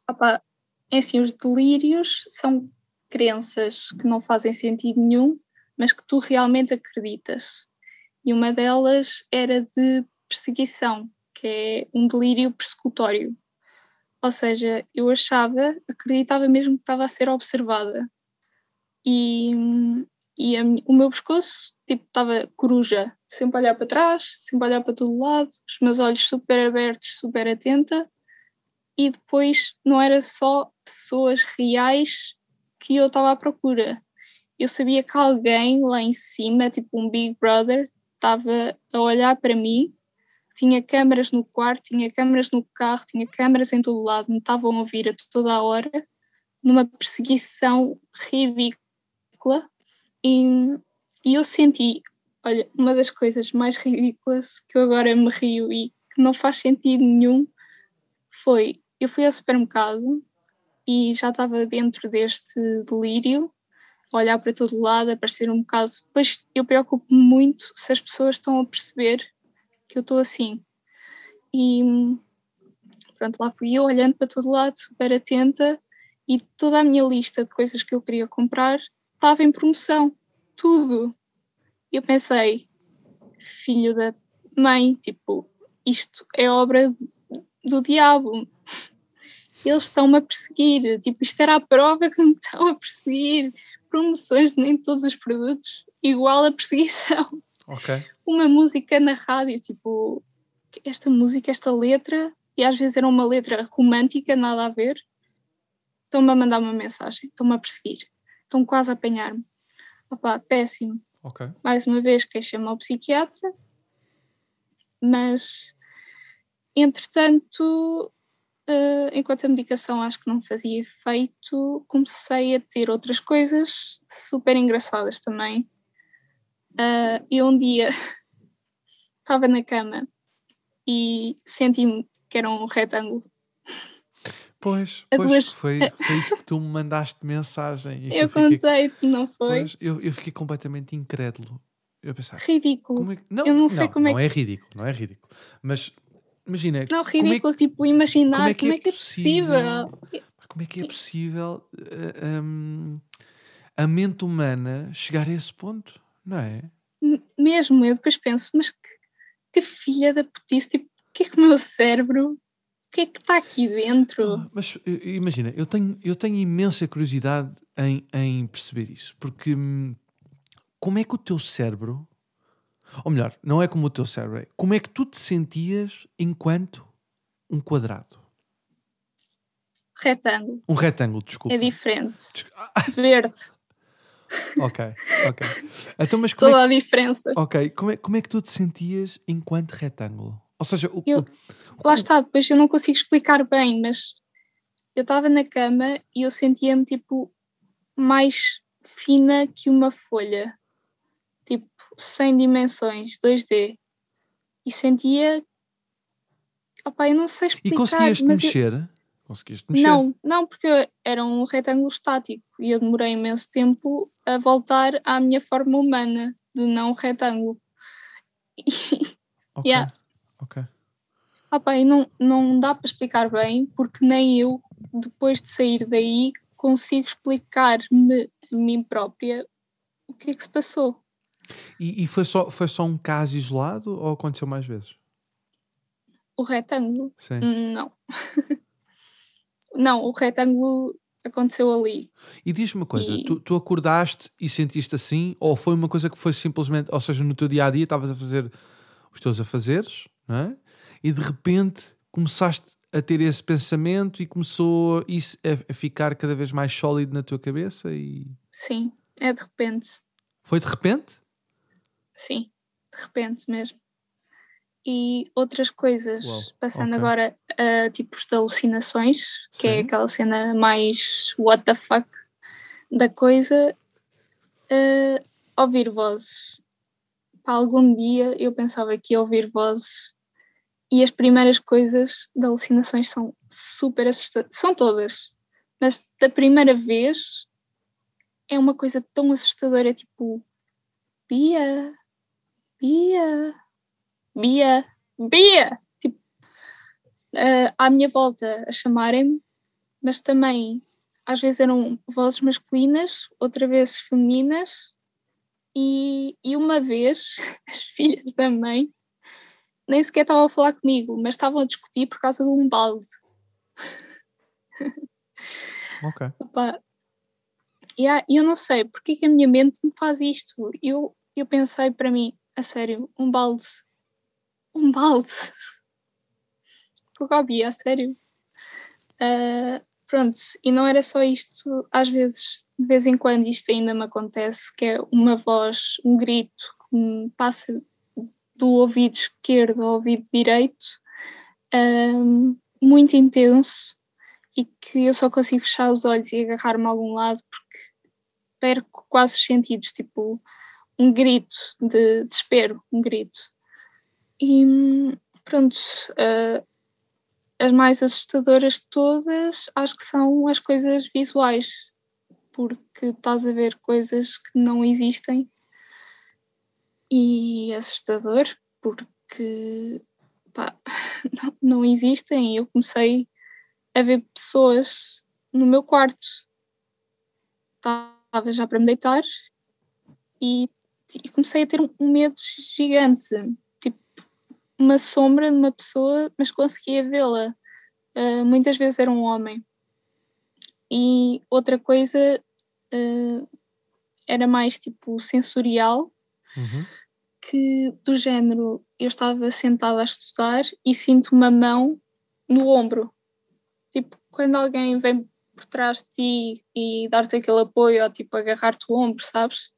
Opa, é assim, os delírios são crenças que não fazem sentido nenhum, mas que tu realmente acreditas. E uma delas era de perseguição, que é um delírio persecutório. Ou seja, eu achava, acreditava mesmo que estava a ser observada. E, e a, o meu pescoço tipo estava coruja, sempre a olhar para trás, sempre a olhar para todo lado, os meus olhos super abertos, super atenta. E depois não era só pessoas reais que eu estava à procura. Eu sabia que alguém lá em cima, tipo um Big Brother, estava a olhar para mim, tinha câmaras no quarto, tinha câmaras no carro, tinha câmaras em todo lado, me estavam a ouvir a toda a hora, numa perseguição ridícula. E, e eu senti, olha, uma das coisas mais ridículas que eu agora me rio e que não faz sentido nenhum foi: eu fui ao supermercado e já estava dentro deste delírio olhar para todo lado, a parecer um bocado. Depois eu preocupo-me muito se as pessoas estão a perceber que eu estou assim. E pronto, lá fui eu olhando para todo lado, super atenta, e toda a minha lista de coisas que eu queria comprar estava em promoção. Tudo. E eu pensei, filho da mãe, tipo, isto é obra do diabo. Eles estão-me a perseguir. Tipo, isto era a prova que me estão a perseguir promoções de nem todos os produtos, igual a perseguição. Okay. Uma música na rádio, tipo, esta música, esta letra, e às vezes era uma letra romântica, nada a ver, estão-me a mandar uma mensagem, estão-me a perseguir, estão quase a apanhar-me. Opá, péssimo. Okay. Mais uma vez queixei-me ao psiquiatra, mas entretanto uh, enquanto a medicação acho que não fazia efeito, comecei a ter outras coisas super engraçadas também. Uh, e um dia estava na cama e senti-me que era um retângulo. Pois, pois duas... foi, foi isso que tu me mandaste mensagem. eu, eu contei-te, não foi? Pois, eu, eu fiquei completamente incrédulo. Eu pensava, ridículo. É, não, eu não sei não, como é Não é ridículo, não é ridículo. Mas imagina. Não, ridículo, é que, tipo, imaginar como é que, como é, que é possível, possível. Como é que é possível uh, um, a mente humana chegar a esse ponto, não é? Mesmo, eu depois penso, mas que, que filha da putice, tipo, o que é que o meu cérebro o que é que está aqui dentro? Ah, mas imagina, eu tenho, eu tenho imensa curiosidade em, em perceber isso, porque hum, como é que o teu cérebro, ou melhor, não é como o teu cérebro, é como é que tu te sentias enquanto um quadrado? Retângulo. Um retângulo, desculpa. É diferente. Verde. ok, ok. Então, mas como Toda é que, a diferença. Ok, como é, como é que tu te sentias enquanto retângulo? Ou seja, o, eu, o, lá está, depois eu não consigo explicar bem, mas eu estava na cama e eu sentia-me tipo mais fina que uma folha tipo, sem dimensões, 2D. E sentia. Opa, eu não sei explicar. E conseguias-te mexer? Eu... Conseguiste mexer? Não, não, porque era um retângulo estático e eu demorei imenso tempo a voltar à minha forma humana de não retângulo. Ok. Yeah. Ok. Opa, e não, não dá para explicar bem, porque nem eu, depois de sair daí, consigo explicar-me a mim própria o que é que se passou. E, e, foi, só, foi só um caso isolado ou aconteceu mais vezes? O retângulo? Sim. Não. não, o retângulo aconteceu ali. E diz-me uma coisa, e... tu, tu acordaste e sentiste assim, ou foi uma coisa que foi simplesmente, ou seja, no teu dia a dia estavas a fazer os teus afazeres, não é? E de repente começaste a ter esse pensamento e começou isso a, a ficar cada vez mais sólido na tua cabeça e. Sim, é de repente. Foi de repente? Sim, de repente mesmo. E outras coisas, Uau, passando okay. agora a tipos de alucinações, que é Sim. aquela cena mais what the fuck da coisa, uh, ouvir vozes. Para algum dia eu pensava que ia ouvir vozes e as primeiras coisas de alucinações são super assustadoras. São todas, mas da primeira vez é uma coisa tão assustadora, tipo, Bia, Bia, Bia, Bia! Tipo, uh, à minha volta a chamarem-me, mas também às vezes eram vozes masculinas, outra vez femininas, e, e uma vez as filhas da mãe nem sequer estavam a falar comigo, mas estavam a discutir por causa de um balde. Ok. Opa, yeah, eu não sei porque é que a minha mente me faz isto. Eu, eu pensei para mim, a sério, um balde. Um balde. Gabi, a sério. Uh, pronto, e não era só isto, às vezes, de vez em quando, isto ainda me acontece, que é uma voz, um grito que me passa do ouvido esquerdo ao ouvido direito, uh, muito intenso, e que eu só consigo fechar os olhos e agarrar-me a algum lado porque perco quase os sentidos, tipo, um grito de desespero, um grito. E pronto, uh, as mais assustadoras de todas acho que são as coisas visuais, porque estás a ver coisas que não existem e assustador porque pá, não, não existem. Eu comecei a ver pessoas no meu quarto. Estava já para me deitar e e comecei a ter um medo gigante, tipo uma sombra de uma pessoa, mas conseguia vê-la. Uh, muitas vezes era um homem. E outra coisa uh, era mais tipo sensorial, uhum. que do género eu estava sentada a estudar e sinto uma mão no ombro. Tipo, quando alguém vem por trás de ti e dar-te aquele apoio, ou tipo agarrar-te o ombro, sabes?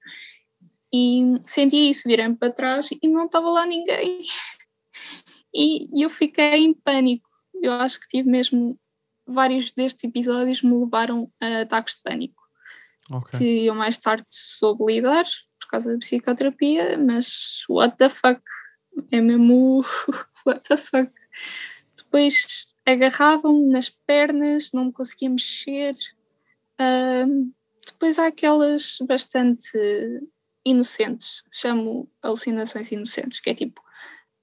E senti isso, virei para trás e não estava lá ninguém. E, e eu fiquei em pânico. eu acho que tive mesmo vários destes episódios me levaram a ataques de pânico. Okay. Que eu mais tarde soube lidar por causa da psicoterapia, mas what the fuck? É mesmo what the fuck? Depois agarravam-me nas pernas, não me conseguia mexer. Uh, depois há aquelas bastante inocentes, chamo alucinações inocentes, que é tipo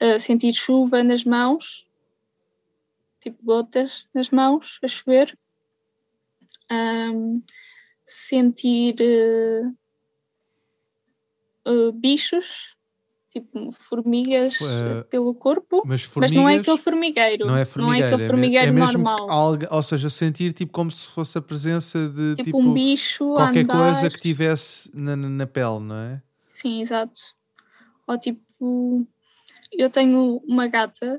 uh, sentir chuva nas mãos, tipo gotas nas mãos a chover, um, sentir uh, uh, bichos, tipo formigas uh, pelo corpo, mas, mas, não é aquele formigueiro, não é, formigueiro, não é aquele formigueiro é, é normal. Algo, ou seja, sentir tipo como se fosse a presença de tipo, tipo um bicho, qualquer coisa que tivesse na, na pele, não é? Sim, exato. Ou tipo, eu tenho uma gata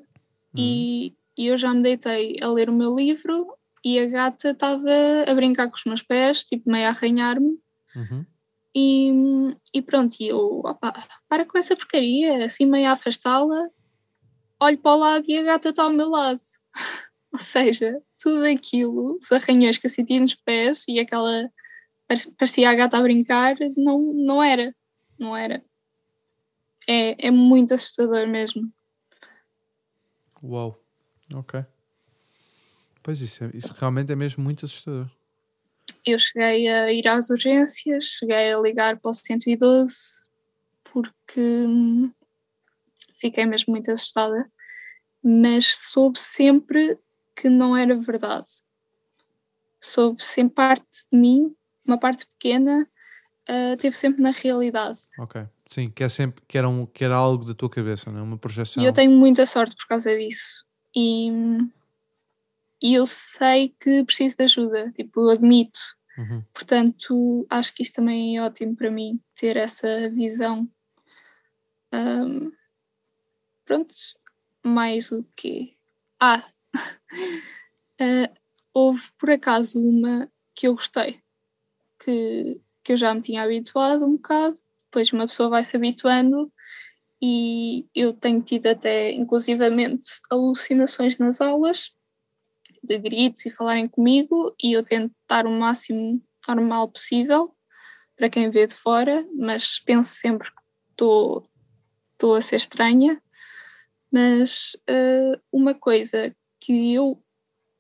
hum. e, e eu já me deitei a ler o meu livro e a gata estava a brincar com os meus pés, tipo meio a arranhar-me. Uhum. E, e pronto, e eu, opa, para com essa porcaria, assim meio a afastá-la, olho para o lado e a gata está ao meu lado. Ou seja, tudo aquilo, os arranhões que eu senti nos pés e aquela parecia a gata a brincar, não, não era, não era. É, é muito assustador mesmo. Uau, ok. Pois isso, é, isso realmente é mesmo muito assustador eu cheguei a ir às urgências, cheguei a ligar para o 112 porque hum, fiquei mesmo muito assustada, mas soube sempre que não era verdade. Soube sempre parte de mim, uma parte pequena, uh, teve sempre na realidade. Ok, sim, que, é sempre, que, era um, que era algo da tua cabeça, não é? uma projeção. E eu tenho muita sorte por causa disso. E hum, e eu sei que preciso de ajuda, tipo, eu admito. Uhum. Portanto, acho que isso também é ótimo para mim, ter essa visão. Um, pronto, mais o quê? Ah, uh, houve por acaso uma que eu gostei, que, que eu já me tinha habituado um bocado, depois uma pessoa vai se habituando e eu tenho tido até inclusivamente alucinações nas aulas de gritos e falarem comigo e eu tento estar o máximo normal possível para quem vê de fora, mas penso sempre que estou, estou a ser estranha. Mas uh, uma coisa que eu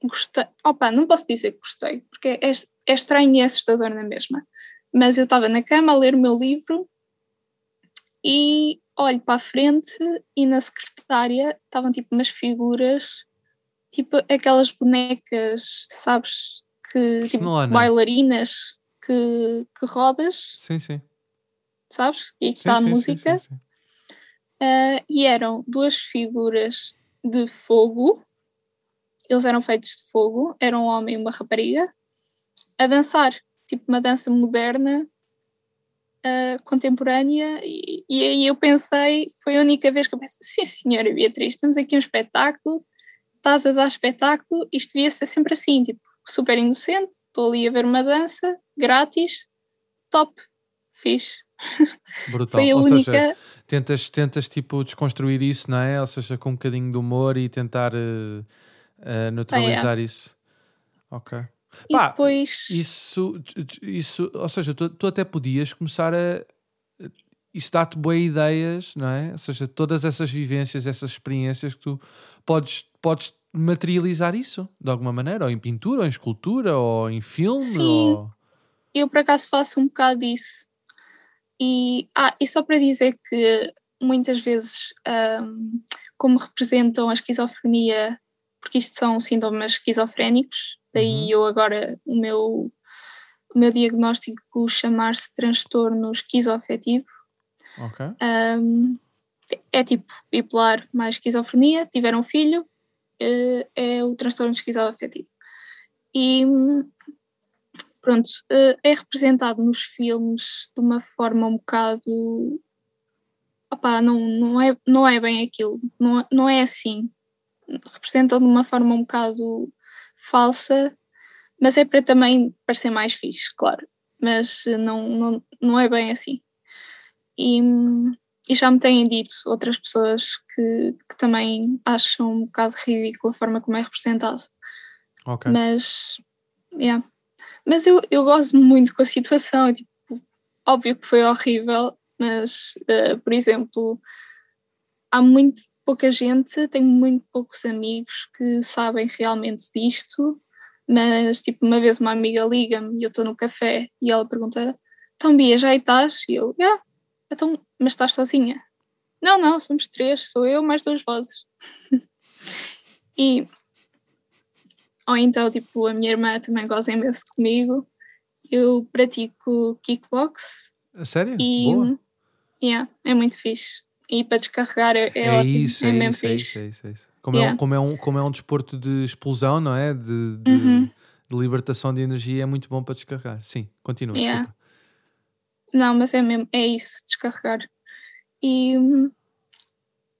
gostei, opa, não posso dizer que gostei, porque é, é estranho e é assustador na mesma. Mas eu estava na cama a ler o meu livro e olho para a frente e na secretária estavam tipo umas figuras tipo aquelas bonecas, sabes, que tipo, bailarinas que, que rodas. Sim, sim. Sabes? E que está a música. Sim, sim, uh, e eram duas figuras de fogo, eles eram feitos de fogo, era um homem e uma rapariga, a dançar, tipo uma dança moderna, uh, contemporânea, e, e aí eu pensei, foi a única vez que eu pensei, sim senhora Beatriz, temos aqui um espetáculo estás a dar espetáculo, isto devia ser sempre assim, tipo, super inocente, estou ali a ver uma dança, grátis, top, fixe. Brutal. Foi a Ou única... seja, tentas, tentas tipo desconstruir isso, não é? Ou seja, com um bocadinho de humor e tentar uh, uh, neutralizar é. isso. Ok. E Pá, depois... Isso, isso, ou seja, tu, tu até podias começar a, isso dá-te boas ideias, não é? Ou seja, todas essas vivências, essas experiências que tu podes, podes materializar isso de alguma maneira, ou em pintura, ou em escultura, ou em filme. Sim, ou... eu por acaso faço um bocado disso. E, ah, e só para dizer que muitas vezes, um, como representam a esquizofrenia, porque isto são sintomas esquizofrénicos, daí uhum. eu agora, o meu, o meu diagnóstico chamar-se transtorno esquizoafetivo, Okay. Um, é tipo bipolar mais esquizofrenia, tiveram um filho, uh, é o transtorno esquizoafetivo. E pronto, uh, é representado nos filmes de uma forma um bocado. Opá, não, não, é, não é bem aquilo, não, não é assim. Representam de uma forma um bocado falsa, mas é para também parecer mais fixe, claro. Mas não, não, não é bem assim. E, e já me têm dito outras pessoas que, que também acham um bocado ridículo a forma como é representado. Ok. Mas, yeah. mas eu, eu gosto muito com a situação. é Tipo, óbvio que foi horrível, mas, eh, por exemplo, há muito pouca gente, tenho muito poucos amigos que sabem realmente disto, mas, tipo, uma vez uma amiga liga-me e eu estou no café e ela pergunta: Então, Bia, já estás? E eu, yeah. então, mas estás sozinha? Não, não, somos três, sou eu mais duas vozes. e ou então, tipo, a minha irmã também goza imenso comigo. Eu pratico kickbox A sério? e Boa. yeah, é muito fixe. E para descarregar é, é, É, ótimo, isso, é, é, mesmo isso, é fixe. isso, é isso, é isso. Como, é um, Yeah. como, é um, como é um desporto de explosão, não é? De, de, Uhum. de libertação de energia, é muito bom para descarregar. Sim, continua, Yeah. desculpa. Não, mas é mesmo, é isso, descarregar. E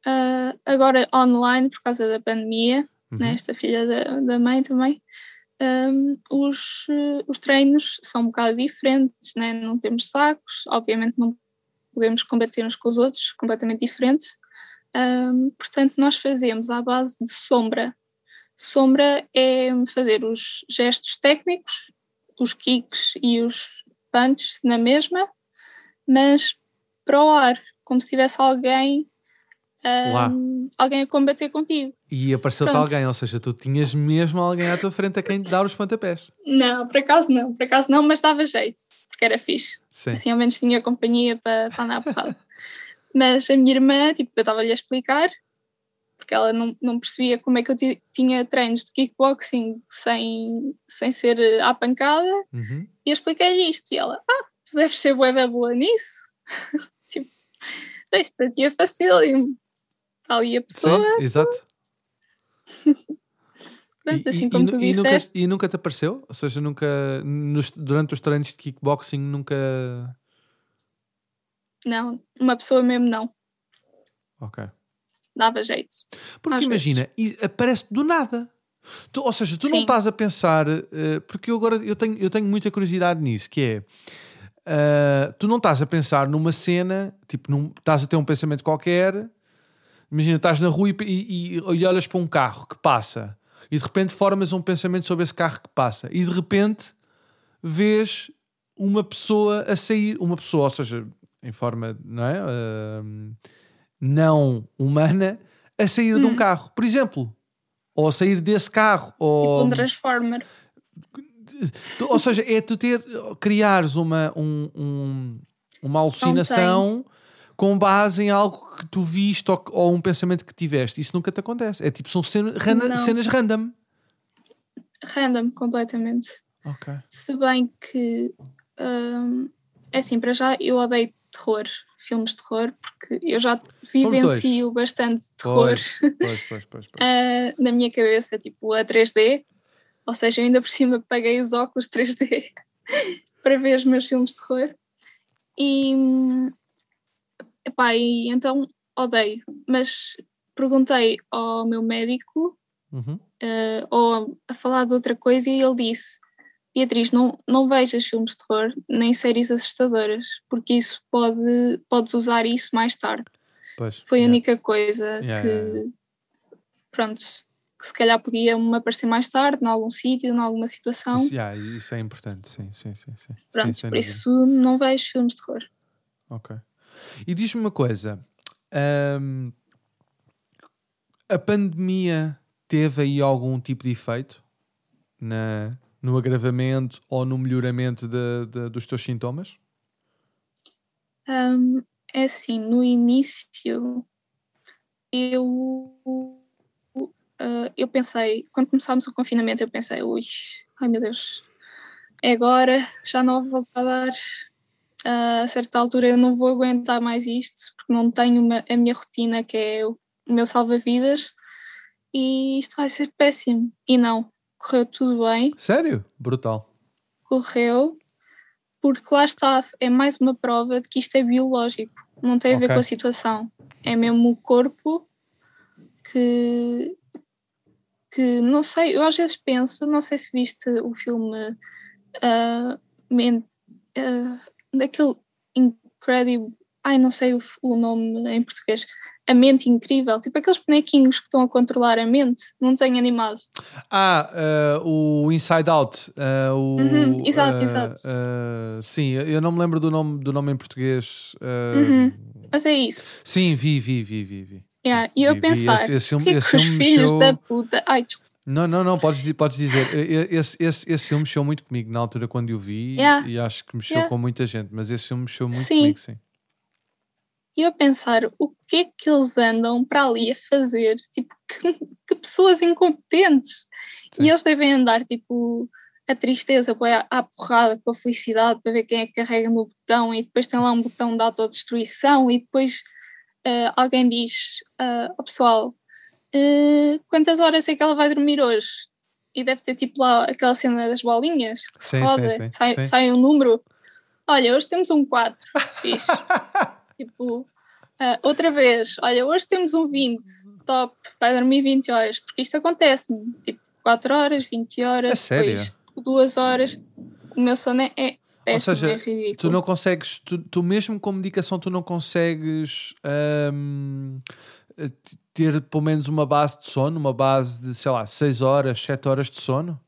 ah, agora online, por causa da pandemia, Uhum. né, esta filha da, da mãe também, hum, os, eh, os treinos são um bocado diferentes, né? não temos sacos, obviamente não podemos combater uns com os outros, completamente diferentes. Hum, portanto, nós fazemos à base de sombra. Sombra é fazer os gestos técnicos, os kicks e os punches na mesma, mas para o ar, como se tivesse alguém, hum, alguém a combater contigo. E apareceu-te alguém, ou seja, tu tinhas mesmo alguém à tua frente a quem te dar os pontapés. Não, por acaso não, por acaso não, mas dava jeito, porque era fixe. Sim. Assim ao menos tinha companhia para, para andar a porrada. mas a minha irmã, tipo, eu estava-lhe a explicar, porque ela não, não percebia como é que eu ti- tinha treinos de kickboxing sem, sem ser eh, à pancada, Uhum. e eu expliquei-lhe isto, e ela, ah, tu deves ser bué da boa nisso. tipo, isso para ti é facílimo. Está ali a pessoa, Sim, exato. pronto, E- assim e, como e, tu e nunca, disseste. e nunca te apareceu? Ou seja, nunca nos- durante os treinos de kickboxing nunca. Não, uma pessoa mesmo não, Ok. dava jeito. Porque imagina, e aparece do nada. Tu- ou seja, tu não Sim. estás a pensar, eh, porque eu agora eu tenho, eu tenho muita curiosidade nisso, que é ah, tu não estás a pensar numa cena, tipo, num, estás a ter um pensamento qualquer, imagina, estás na rua e, e- e- olhas para um carro que passa e de repente formas um pensamento sobre esse carro que passa e de repente vês uma pessoa a sair, uma pessoa, ou seja, em forma não, é? Ah, não humana, a sair de um Hum. carro, por exemplo, ou a sair desse carro, Tipo ou, um transformer. Tu- ou seja, é tu ter, criares uma, um- um- uma alucinação com base em algo que tu viste ou, ou um pensamento que tiveste. Isso nunca te acontece. É tipo, são cena- rana- cenas random. Random, completamente. Ok. Se bem que, hum, é assim, para já eu odeio terror, filmes de terror, porque eu já vivencio bastante terror Pois, pois, pois, pois. pois. ah, na minha cabeça, tipo a 3D, ou seja, eu ainda por cima paguei os óculos 3D para ver os meus filmes de terror. E, epá, e então odeio, mas perguntei ao meu médico Uhum. eh, ou a falar de outra coisa e ele disse Beatriz, não, não vejas filmes de terror nem séries assustadoras porque isso pode, podes usar isso mais tarde. Pois, Foi a yeah. única coisa Yeah, que yeah. pronto, que se calhar podia me aparecer mais tarde, em algum sítio, em alguma situação. Isso, yeah, isso é importante, sim, sim, sim. sim. Pronto, sim por dúvida. isso não vejo filmes de terror. Ok. E diz-me uma coisa: ahm, a pandemia teve aí algum tipo de efeito na, no agravamento ou no melhoramento de- de- dos teus sintomas? Hum, é assim, no início eu, ah, eu pensei, quando começámos o confinamento, eu pensei, ui, ai meu Deus, é agora, já não vou voltar a dar. Ah, a certa altura eu não vou aguentar mais isto, porque não tenho uma- a minha rotina, que é o, o meu salva-vidas, e isto vai ser péssimo. E não, correu tudo bem Sério? Brutal. correu, porque lá está, é mais uma prova de que isto é biológico, não tem a ver com a situação. É mesmo o corpo que, que não sei, eu às vezes penso, não sei se viste o filme ah, Men- ah, daquele Incredible, ai, não sei o, o nome em português, a mente incrível, tipo aqueles bonequinhos que estão a controlar a mente, não desenho animado. Ah, uh, o Inside Out. Uh, o, Uhum, exato, uh, exato. uh, sim, eu não me lembro do nome, do nome em português. uh, Uhum. Mas é isso. Sim, vi, vi, vi, vi. vi. Yeah. E eu pensar, esse- esse filme- "Porquê esse que os filhos mexeu- da puta. Ai, desculpa. Não, não, não, podes, podes dizer. Esse, esse, esse filme mexeu muito comigo na altura quando eu vi Yeah. e acho que mexeu Yeah. com muita gente, mas esse filme mexeu muito Sim. comigo, sim. E eu pensar, o que é que eles andam para ali a fazer? Tipo, que, que pessoas incompetentes. Sim. E eles devem andar, tipo, a tristeza, põe à porrada com a felicidade para ver quem é que carrega no botão e depois tem lá um botão de autodestruição e depois ah, alguém diz ao pessoal ah, quantas horas é que ela vai dormir hoje? E deve ter tipo lá aquela cena das bolinhas que Sim, sim, roda, sim, sai, sim. sai um número. Olha, hoje temos um 4. Fixe. tipo, ah, outra vez, olha, hoje temos um 20. Top, vai dormir 20 horas. Porque isto acontece-me. Tipo, 4 horas, 20 horas, É sério? depois 2 horas. O meu sono é, péssimo, seja, é. Tu não consegues, tu, tu mesmo com medicação, tu não consegues t- ter pelo menos uma base de sono, uma base de, sei lá, 6 horas, 7 horas de sono?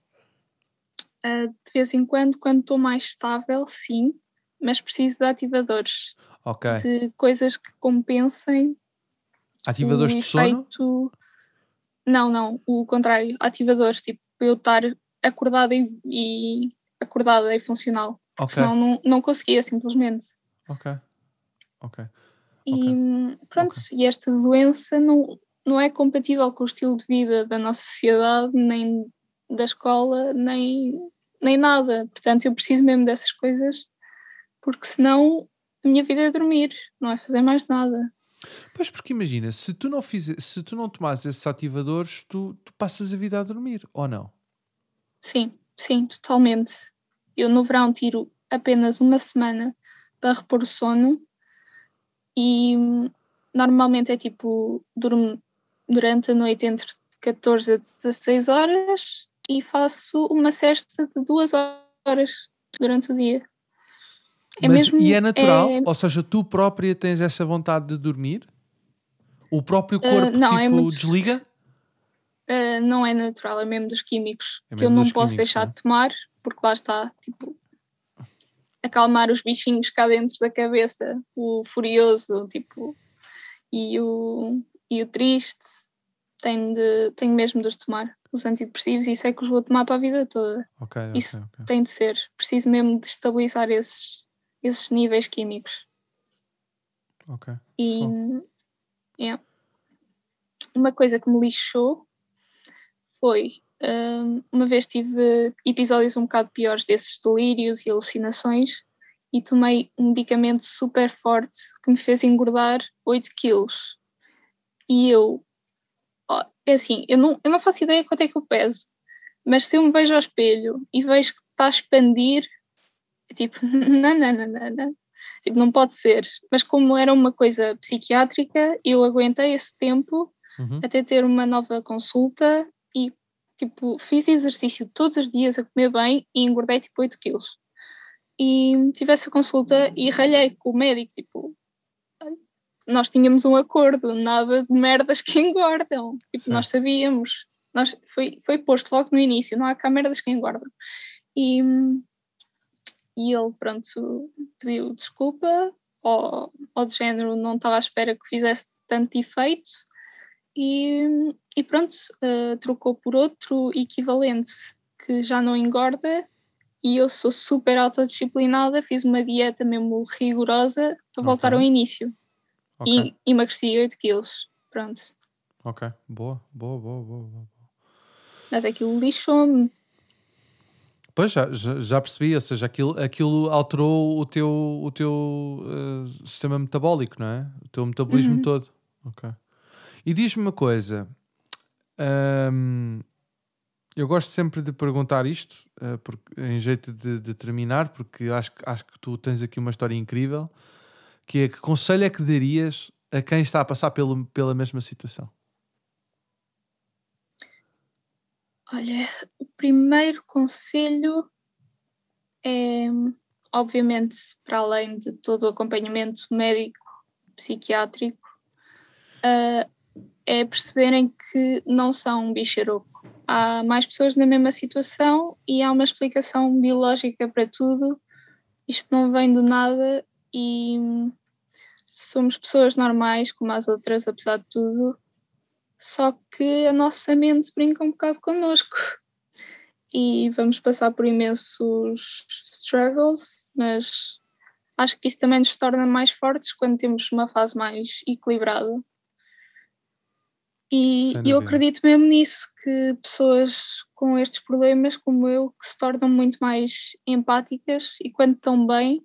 Ah, de vez em quando, quando estou mais estável, sim, mas preciso de ativadores, de coisas que compensem Ativadores de sono? Não, não, o contrário, ativadores, tipo, para eu estar acordada e, e acordada e funcional. Ok, Senão não, não conseguia simplesmente. ok. Ok. E Ok. hum, pronto, e esta doença não, não é compatível com o estilo de vida da nossa sociedade, nem da escola, nem, nem nada. Portanto, eu preciso mesmo dessas coisas, porque senão a minha vida é dormir, não é fazer mais nada. Pois porque imagina, se tu não fizer, se tu não tomares esses ativadores, tu, tu passas a vida a dormir, ou não? Sim, sim, totalmente. Eu no verão tiro apenas uma semana para repor o sono e normalmente é tipo durmo durante a noite entre 14 a 16 horas e faço uma cesta de duas horas durante o dia. É Mas, mesmo, e é natural? é- Ou seja, tu própria tens essa vontade de dormir? O próprio corpo não, é tipo muito- desliga? Uh, não é natural, é mesmo dos químicos É que eu mesmo não posso deixar é? de tomar, porque lá está, tipo, acalmar os bichinhos cá dentro da cabeça, o furioso, tipo, e o, e o triste, tenho, de, tenho mesmo de os tomar, os antidepressivos, e isso é que os vou tomar para a vida toda. Ok, ok, Isso ok. tem de ser, preciso mesmo de estabilizar esses, esses níveis químicos. ok. E yeah. uma coisa que me lixou foi hum, uma vez tive episódios um bocado piores desses delírios e alucinações e tomei um medicamento super forte que me fez engordar 8 quilos. E eu, é assim, eu não, eu não faço ideia quanto é que eu peso, mas se eu me vejo ao espelho e vejo que está a expandir, é tipo, não, não, não, não, não. Tipo, não pode ser. Mas como era uma coisa psiquiátrica, eu aguentei esse tempo Uhum. até ter uma nova consulta e tipo, fiz exercício todos os dias a comer bem e engordei tipo 8 quilos. E tive essa consulta e ralhei com o médico, tipo, nós tínhamos um acordo, nada de merdas que engordam. Tipo, Sim. nós sabíamos. Nós, foi, foi posto logo no início, não há cá merdas que engordam. E, e ele, pronto, pediu desculpa, ou, ou de género, não estava à espera que fizesse tanto efeito. E, e pronto, eh, trocou por outro equivalente que já não engorda. E eu sou super autodisciplinada, fiz uma dieta mesmo rigorosa para voltar Ok. ao início. Ok, E emagreci 8 quilos. Pronto. ok. Boa, boa, boa, boa. boa. Mas aquilo lixou-me. Pois já, já, percebi, ou seja, aquilo, aquilo alterou o teu, o teu eh, sistema metabólico, não é? O teu metabolismo Uhum. todo. Ok. E diz-me uma coisa. ahm, eu gosto sempre de perguntar isto, eh, porque, em jeito de, de terminar, porque acho, acho que tu tens aqui uma história incrível, que é que conselho é que darias a quem está a passar pelo, pela mesma situação? Olha, o primeiro conselho é, obviamente, para além de todo o acompanhamento médico psiquiátrico, uh, é perceberem que não são um bicharoco. Há mais pessoas na mesma situação e há uma explicação biológica para tudo. Isto não vem do nada e somos pessoas normais como as outras, apesar de tudo, só que a nossa mente brinca um bocado connosco e vamos passar por imensos struggles, mas acho que isso também nos torna mais fortes quando temos uma fase mais equilibrada. E eu acredito mesmo nisso, que pessoas com estes problemas, como eu, que se tornam muito mais empáticas e quando estão bem,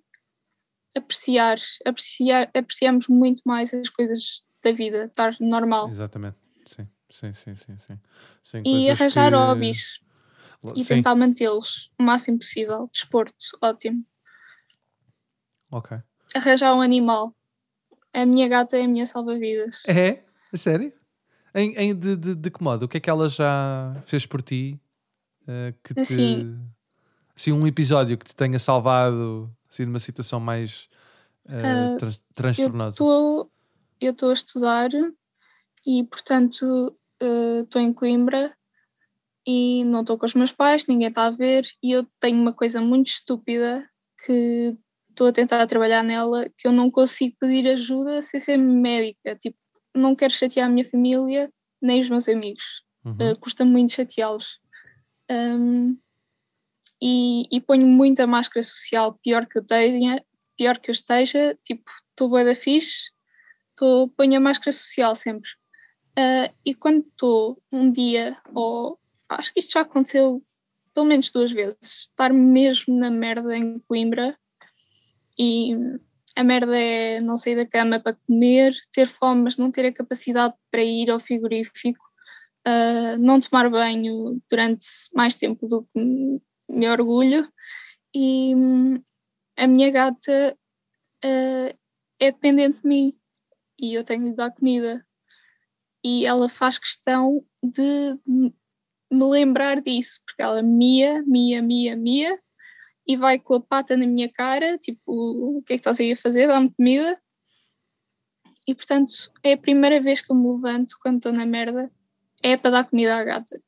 apreciar, apreciar, apreciamos muito mais as coisas da vida, estar normal. Exatamente, sim, sim, sim, sim. sim. sim e arranjar que... hobbies e sim. tentar mantê-los o máximo possível. Desporto, ótimo. Ok. Arranjar um animal. A minha gata é a minha salva-vidas. É? é sério? Em, em de, de, de, que modo? O que é que ela já fez por ti? Uh, que te... Assim, assim, um episódio que te tenha salvado assim, numa situação mais uh, uh, transtornosa. Eu estou a estudar e, portanto, estou em Coimbra e não estou com os meus pais, ninguém está a ver e eu tenho uma coisa muito estúpida que estou a tentar trabalhar nela, que eu não consigo pedir ajuda sem ser médica. Tipo, não quero chatear a minha família nem os meus amigos. Uhum. Uh, custa muito chateá-los. Um, e, e, ponho muita máscara social, pior que eu tenha, pior que eu esteja, tipo, estou bem da fixe, tô, ponho a máscara social sempre. Uh, e quando estou um dia, ou acho que isto já aconteceu pelo menos duas vezes, estar mesmo na merda em Coimbra e a merda é não sair da cama para comer, ter fome, mas não ter a capacidade para ir ao frigorífico, uh, não tomar banho durante mais tempo do que me orgulho. E hum, a minha gata uh, é dependente de mim e eu tenho de dar comida. E ela faz questão de me lembrar disso, porque ela mia, mia, mia, mia, e vai com a pata na minha cara, tipo, o que é que estás aí a fazer? Dá-me comida. E portanto, é a primeira vez que eu me levanto quando estou na merda, é para dar comida à gata.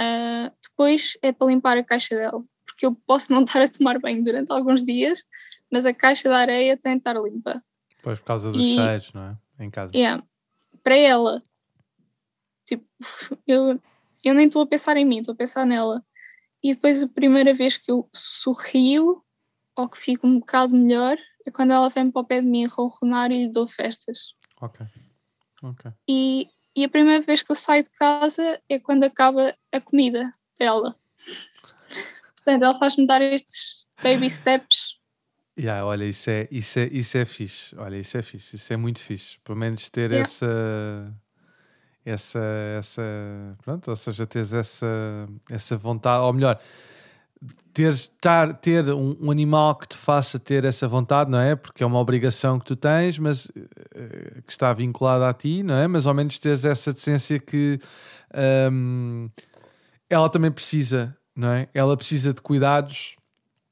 Uh, depois é para limpar a caixa dela, porque eu posso não estar a tomar banho durante alguns dias, mas a caixa da areia tem de estar limpa. Pois, por causa dos e, cheiros, não é? Em casa. Yeah, para ela, tipo, eu, eu nem estou a pensar em mim, estou a pensar nela. E depois a primeira vez que eu sorrio ou que fico um bocado melhor é quando ela vem para o pé de mim ronronar e lhe dou festas. Ok. Ok. E, e a primeira vez que eu saio de casa é quando acaba a comida dela. Portanto, ela faz-me dar estes baby steps. Yeah, olha, isso é, isso, é, isso é fixe. Olha, isso é fixe. Isso é muito fixe. Pelo menos ter yeah. essa essa, essa pronto, ou seja, teres essa, essa vontade, ou melhor, ter, tar, ter um, um, animal que te faça ter essa vontade, não é? Porque é uma obrigação que tu tens, mas uh, que está vinculada a ti, não é? Mas ao menos teres essa decência que um, ela também precisa, não é? Ela precisa de cuidados,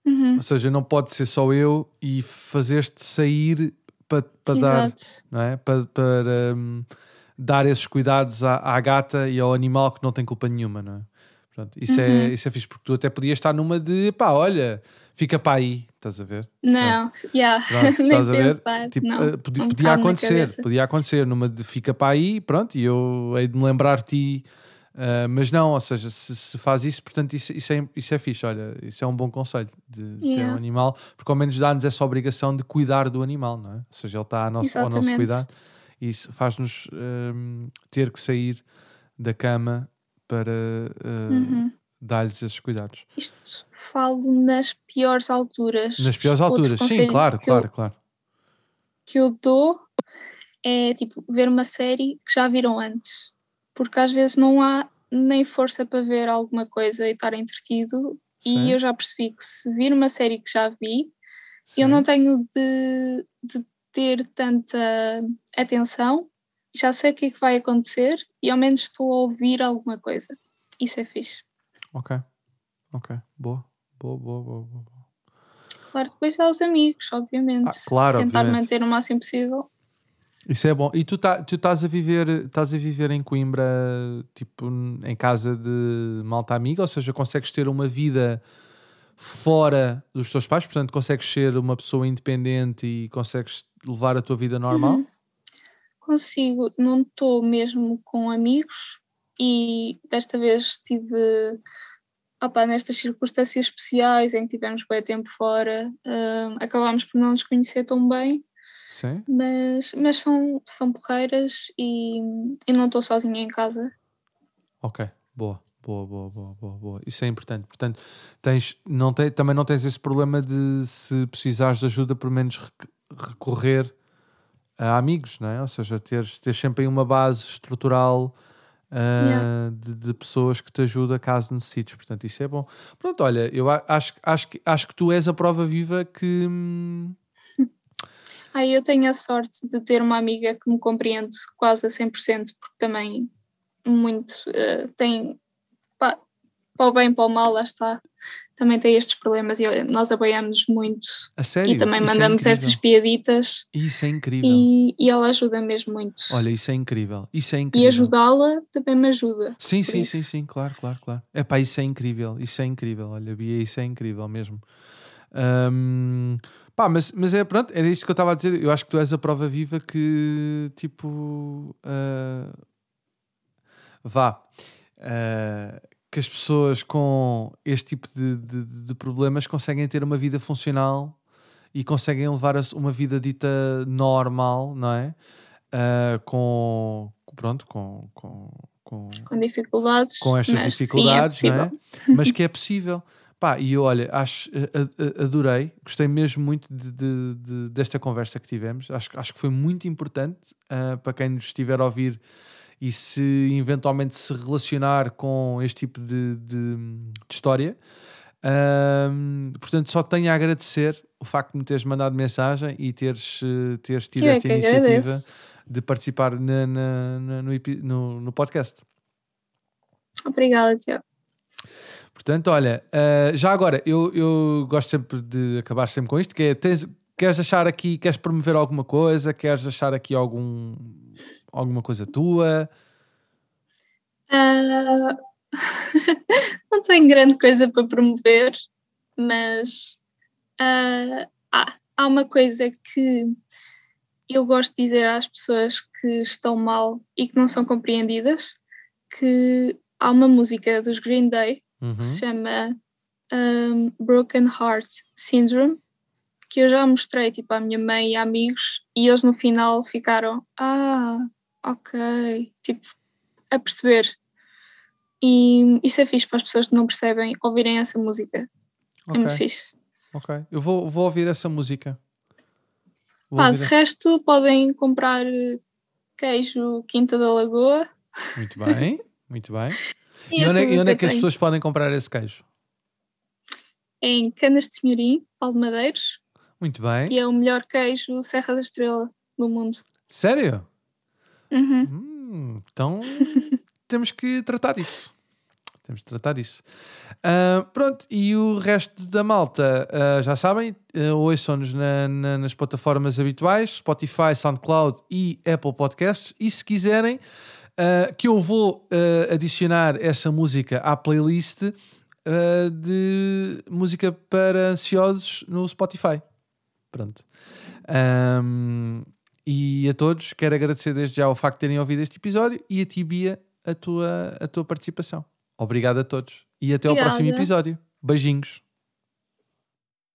uhum. ou seja, não pode ser só eu e fazer-te sair para, para dar, não é? Para, para um, dar esses cuidados à, à, gata e ao animal que não tem culpa nenhuma, não é? Pronto, isso, é, uhum. é, isso é fixe, porque tu até podias estar numa de pá, olha, fica para aí, estás a ver? Não, yeah. pronto, estás a ver? Pensar. Tipo, não, uh, podia, podia acontecer, podia acontecer numa de fica para aí, pronto, e eu hei de me lembrar ti. Uh, mas não, ou seja, se, se, faz isso, portanto, isso, isso, é, isso é fixe. Olha, isso é um bom conselho de, yeah. ter um animal, porque ao menos dá-nos essa obrigação de cuidar do animal, não é? Ou seja, ele está ao nosso, ao nosso cuidado isso faz-nos um, ter que sair da cama para uh, uhum. dar-lhes esses cuidados. Isto falo nas piores alturas. Nas piores alturas, sim, claro, claro, eu, claro. Que eu dou é tipo ver uma série que já viram antes, porque às vezes não há nem força para ver alguma coisa e estar entretido. Sim. E eu já percebi que se vir uma série que já vi, Sim. eu não tenho de, de ter tanta atenção, já sei o que é que vai acontecer e ao menos estou a ouvir alguma coisa. Isso é fixe. Ok, ok, boa, boa, boa, boa. boa. Claro, depois há os amigos, obviamente. Ah, claro, Tentar obviamente. manter o máximo possível. Isso é bom. E tu, tá, tu estás a viver, estás a viver em Coimbra, tipo, em casa de malta amiga, ou seja, consegues ter uma vida fora dos teus pais, portanto, consegues ser uma pessoa independente e consegues levar a tua vida normal? Uhum. Consigo, não estou mesmo com amigos e desta vez tive opa, nestas circunstâncias especiais em que tivemos bem tempo fora, uh, acabámos por não nos conhecer tão bem. Sim. Mas, mas são, são porreiras e, e não estou sozinha em casa. Ok, boa. Boa, boa, boa, boa, boa. Isso é importante. Portanto, tens, não te, também não tens esse problema de se precisares de ajuda, pelo menos recorrer a amigos, não é? Ou seja, teres, teres sempre aí uma base estrutural uh, yeah. de, de, pessoas que te ajudam caso necessites. Portanto, isso é bom. Pronto, olha, eu acho, acho, acho que tu és a prova viva que. Ah, eu tenho a sorte de ter uma amiga que me compreende quase a 100%, porque também muito uh, tem pá, para o bem, para o mal, lá está. Também tem estes problemas e nós apoiamos muito. A sério? E também isso é mandamos é estas piaditas. Isso é incrível. E, e, ela ajuda mesmo muito. Olha, isso é incrível. Isso é incrível. E ajudá-la também me ajuda. Sim, sim, isso. sim, sim, claro, claro, claro. É pá, isso é incrível. Isso é incrível. Olha, Bia, isso é incrível mesmo. Um, pá, mas, mas é pronto, era isto que eu estava a dizer. Eu acho que tu és a prova viva que tipo. Uh, vá. Uh, que as pessoas com este tipo de, de, de, problemas conseguem ter uma vida funcional e conseguem levar uma vida dita normal, não é? Uh, com, pronto, com, com, com, com dificuldades, com estas dificuldades, sim, é não é? Mas que é possível. Pá, e olha, acho, adorei, gostei mesmo muito de, de, de, desta conversa que tivemos. Acho, acho que foi muito importante uh, para quem nos estiver a ouvir e se eventualmente se relacionar com este tipo de, de, de história. Um, portanto, só tenho a agradecer o facto de me teres mandado mensagem e teres, eh, teres tido esta iniciativa agradeço. de participar na, na, na, no, no, no, podcast. Obrigada, Tiago. Portanto, olha, uh, já agora, eu, eu gosto sempre de acabar sempre com isto, que é, tens, queres deixar aqui, queres promover alguma coisa, queres deixar aqui algum alguma coisa tua? Uh, não tenho grande coisa para promover, mas uh, há, há uma coisa que eu gosto de dizer às pessoas que estão mal e que não são compreendidas, que há uma música dos Green Day uhum. que se chama um, Broken Heart Syndrome, que eu já mostrei tipo, à minha mãe e amigos, e eles no final ficaram, ah, ok, tipo, a perceber. E isso é fixe para as pessoas que não percebem ouvirem essa música. Okay. É muito fixe. Ok, eu vou, vou ouvir essa música. Vou Pá, de essa... resto podem comprar queijo Quinta da Lagoa. Muito bem, muito bem. e, e onde, é, e onde é que as pessoas podem comprar esse queijo? Em Canas de Senhorim, Almadeiros. Muito bem. E é o melhor queijo Serra da Estrela do mundo. Sério? Uhum. Hum, então temos que tratar disso. Temos de tratar disso. Uh, pronto, e o resto da malta, uh, já sabem, uh, ouçam-nos na, na, nas plataformas habituais, Spotify, SoundCloud e Apple Podcasts. E se quiserem, uh, que eu vou adicionar essa música à playlist de música para ansiosos no Spotify. Pronto. Um, e a todos, quero agradecer desde já o facto de terem ouvido este episódio e a ti, Bia, a tua, a tua participação. Obrigado a todos e até Obrigada. ao próximo episódio. Beijinhos.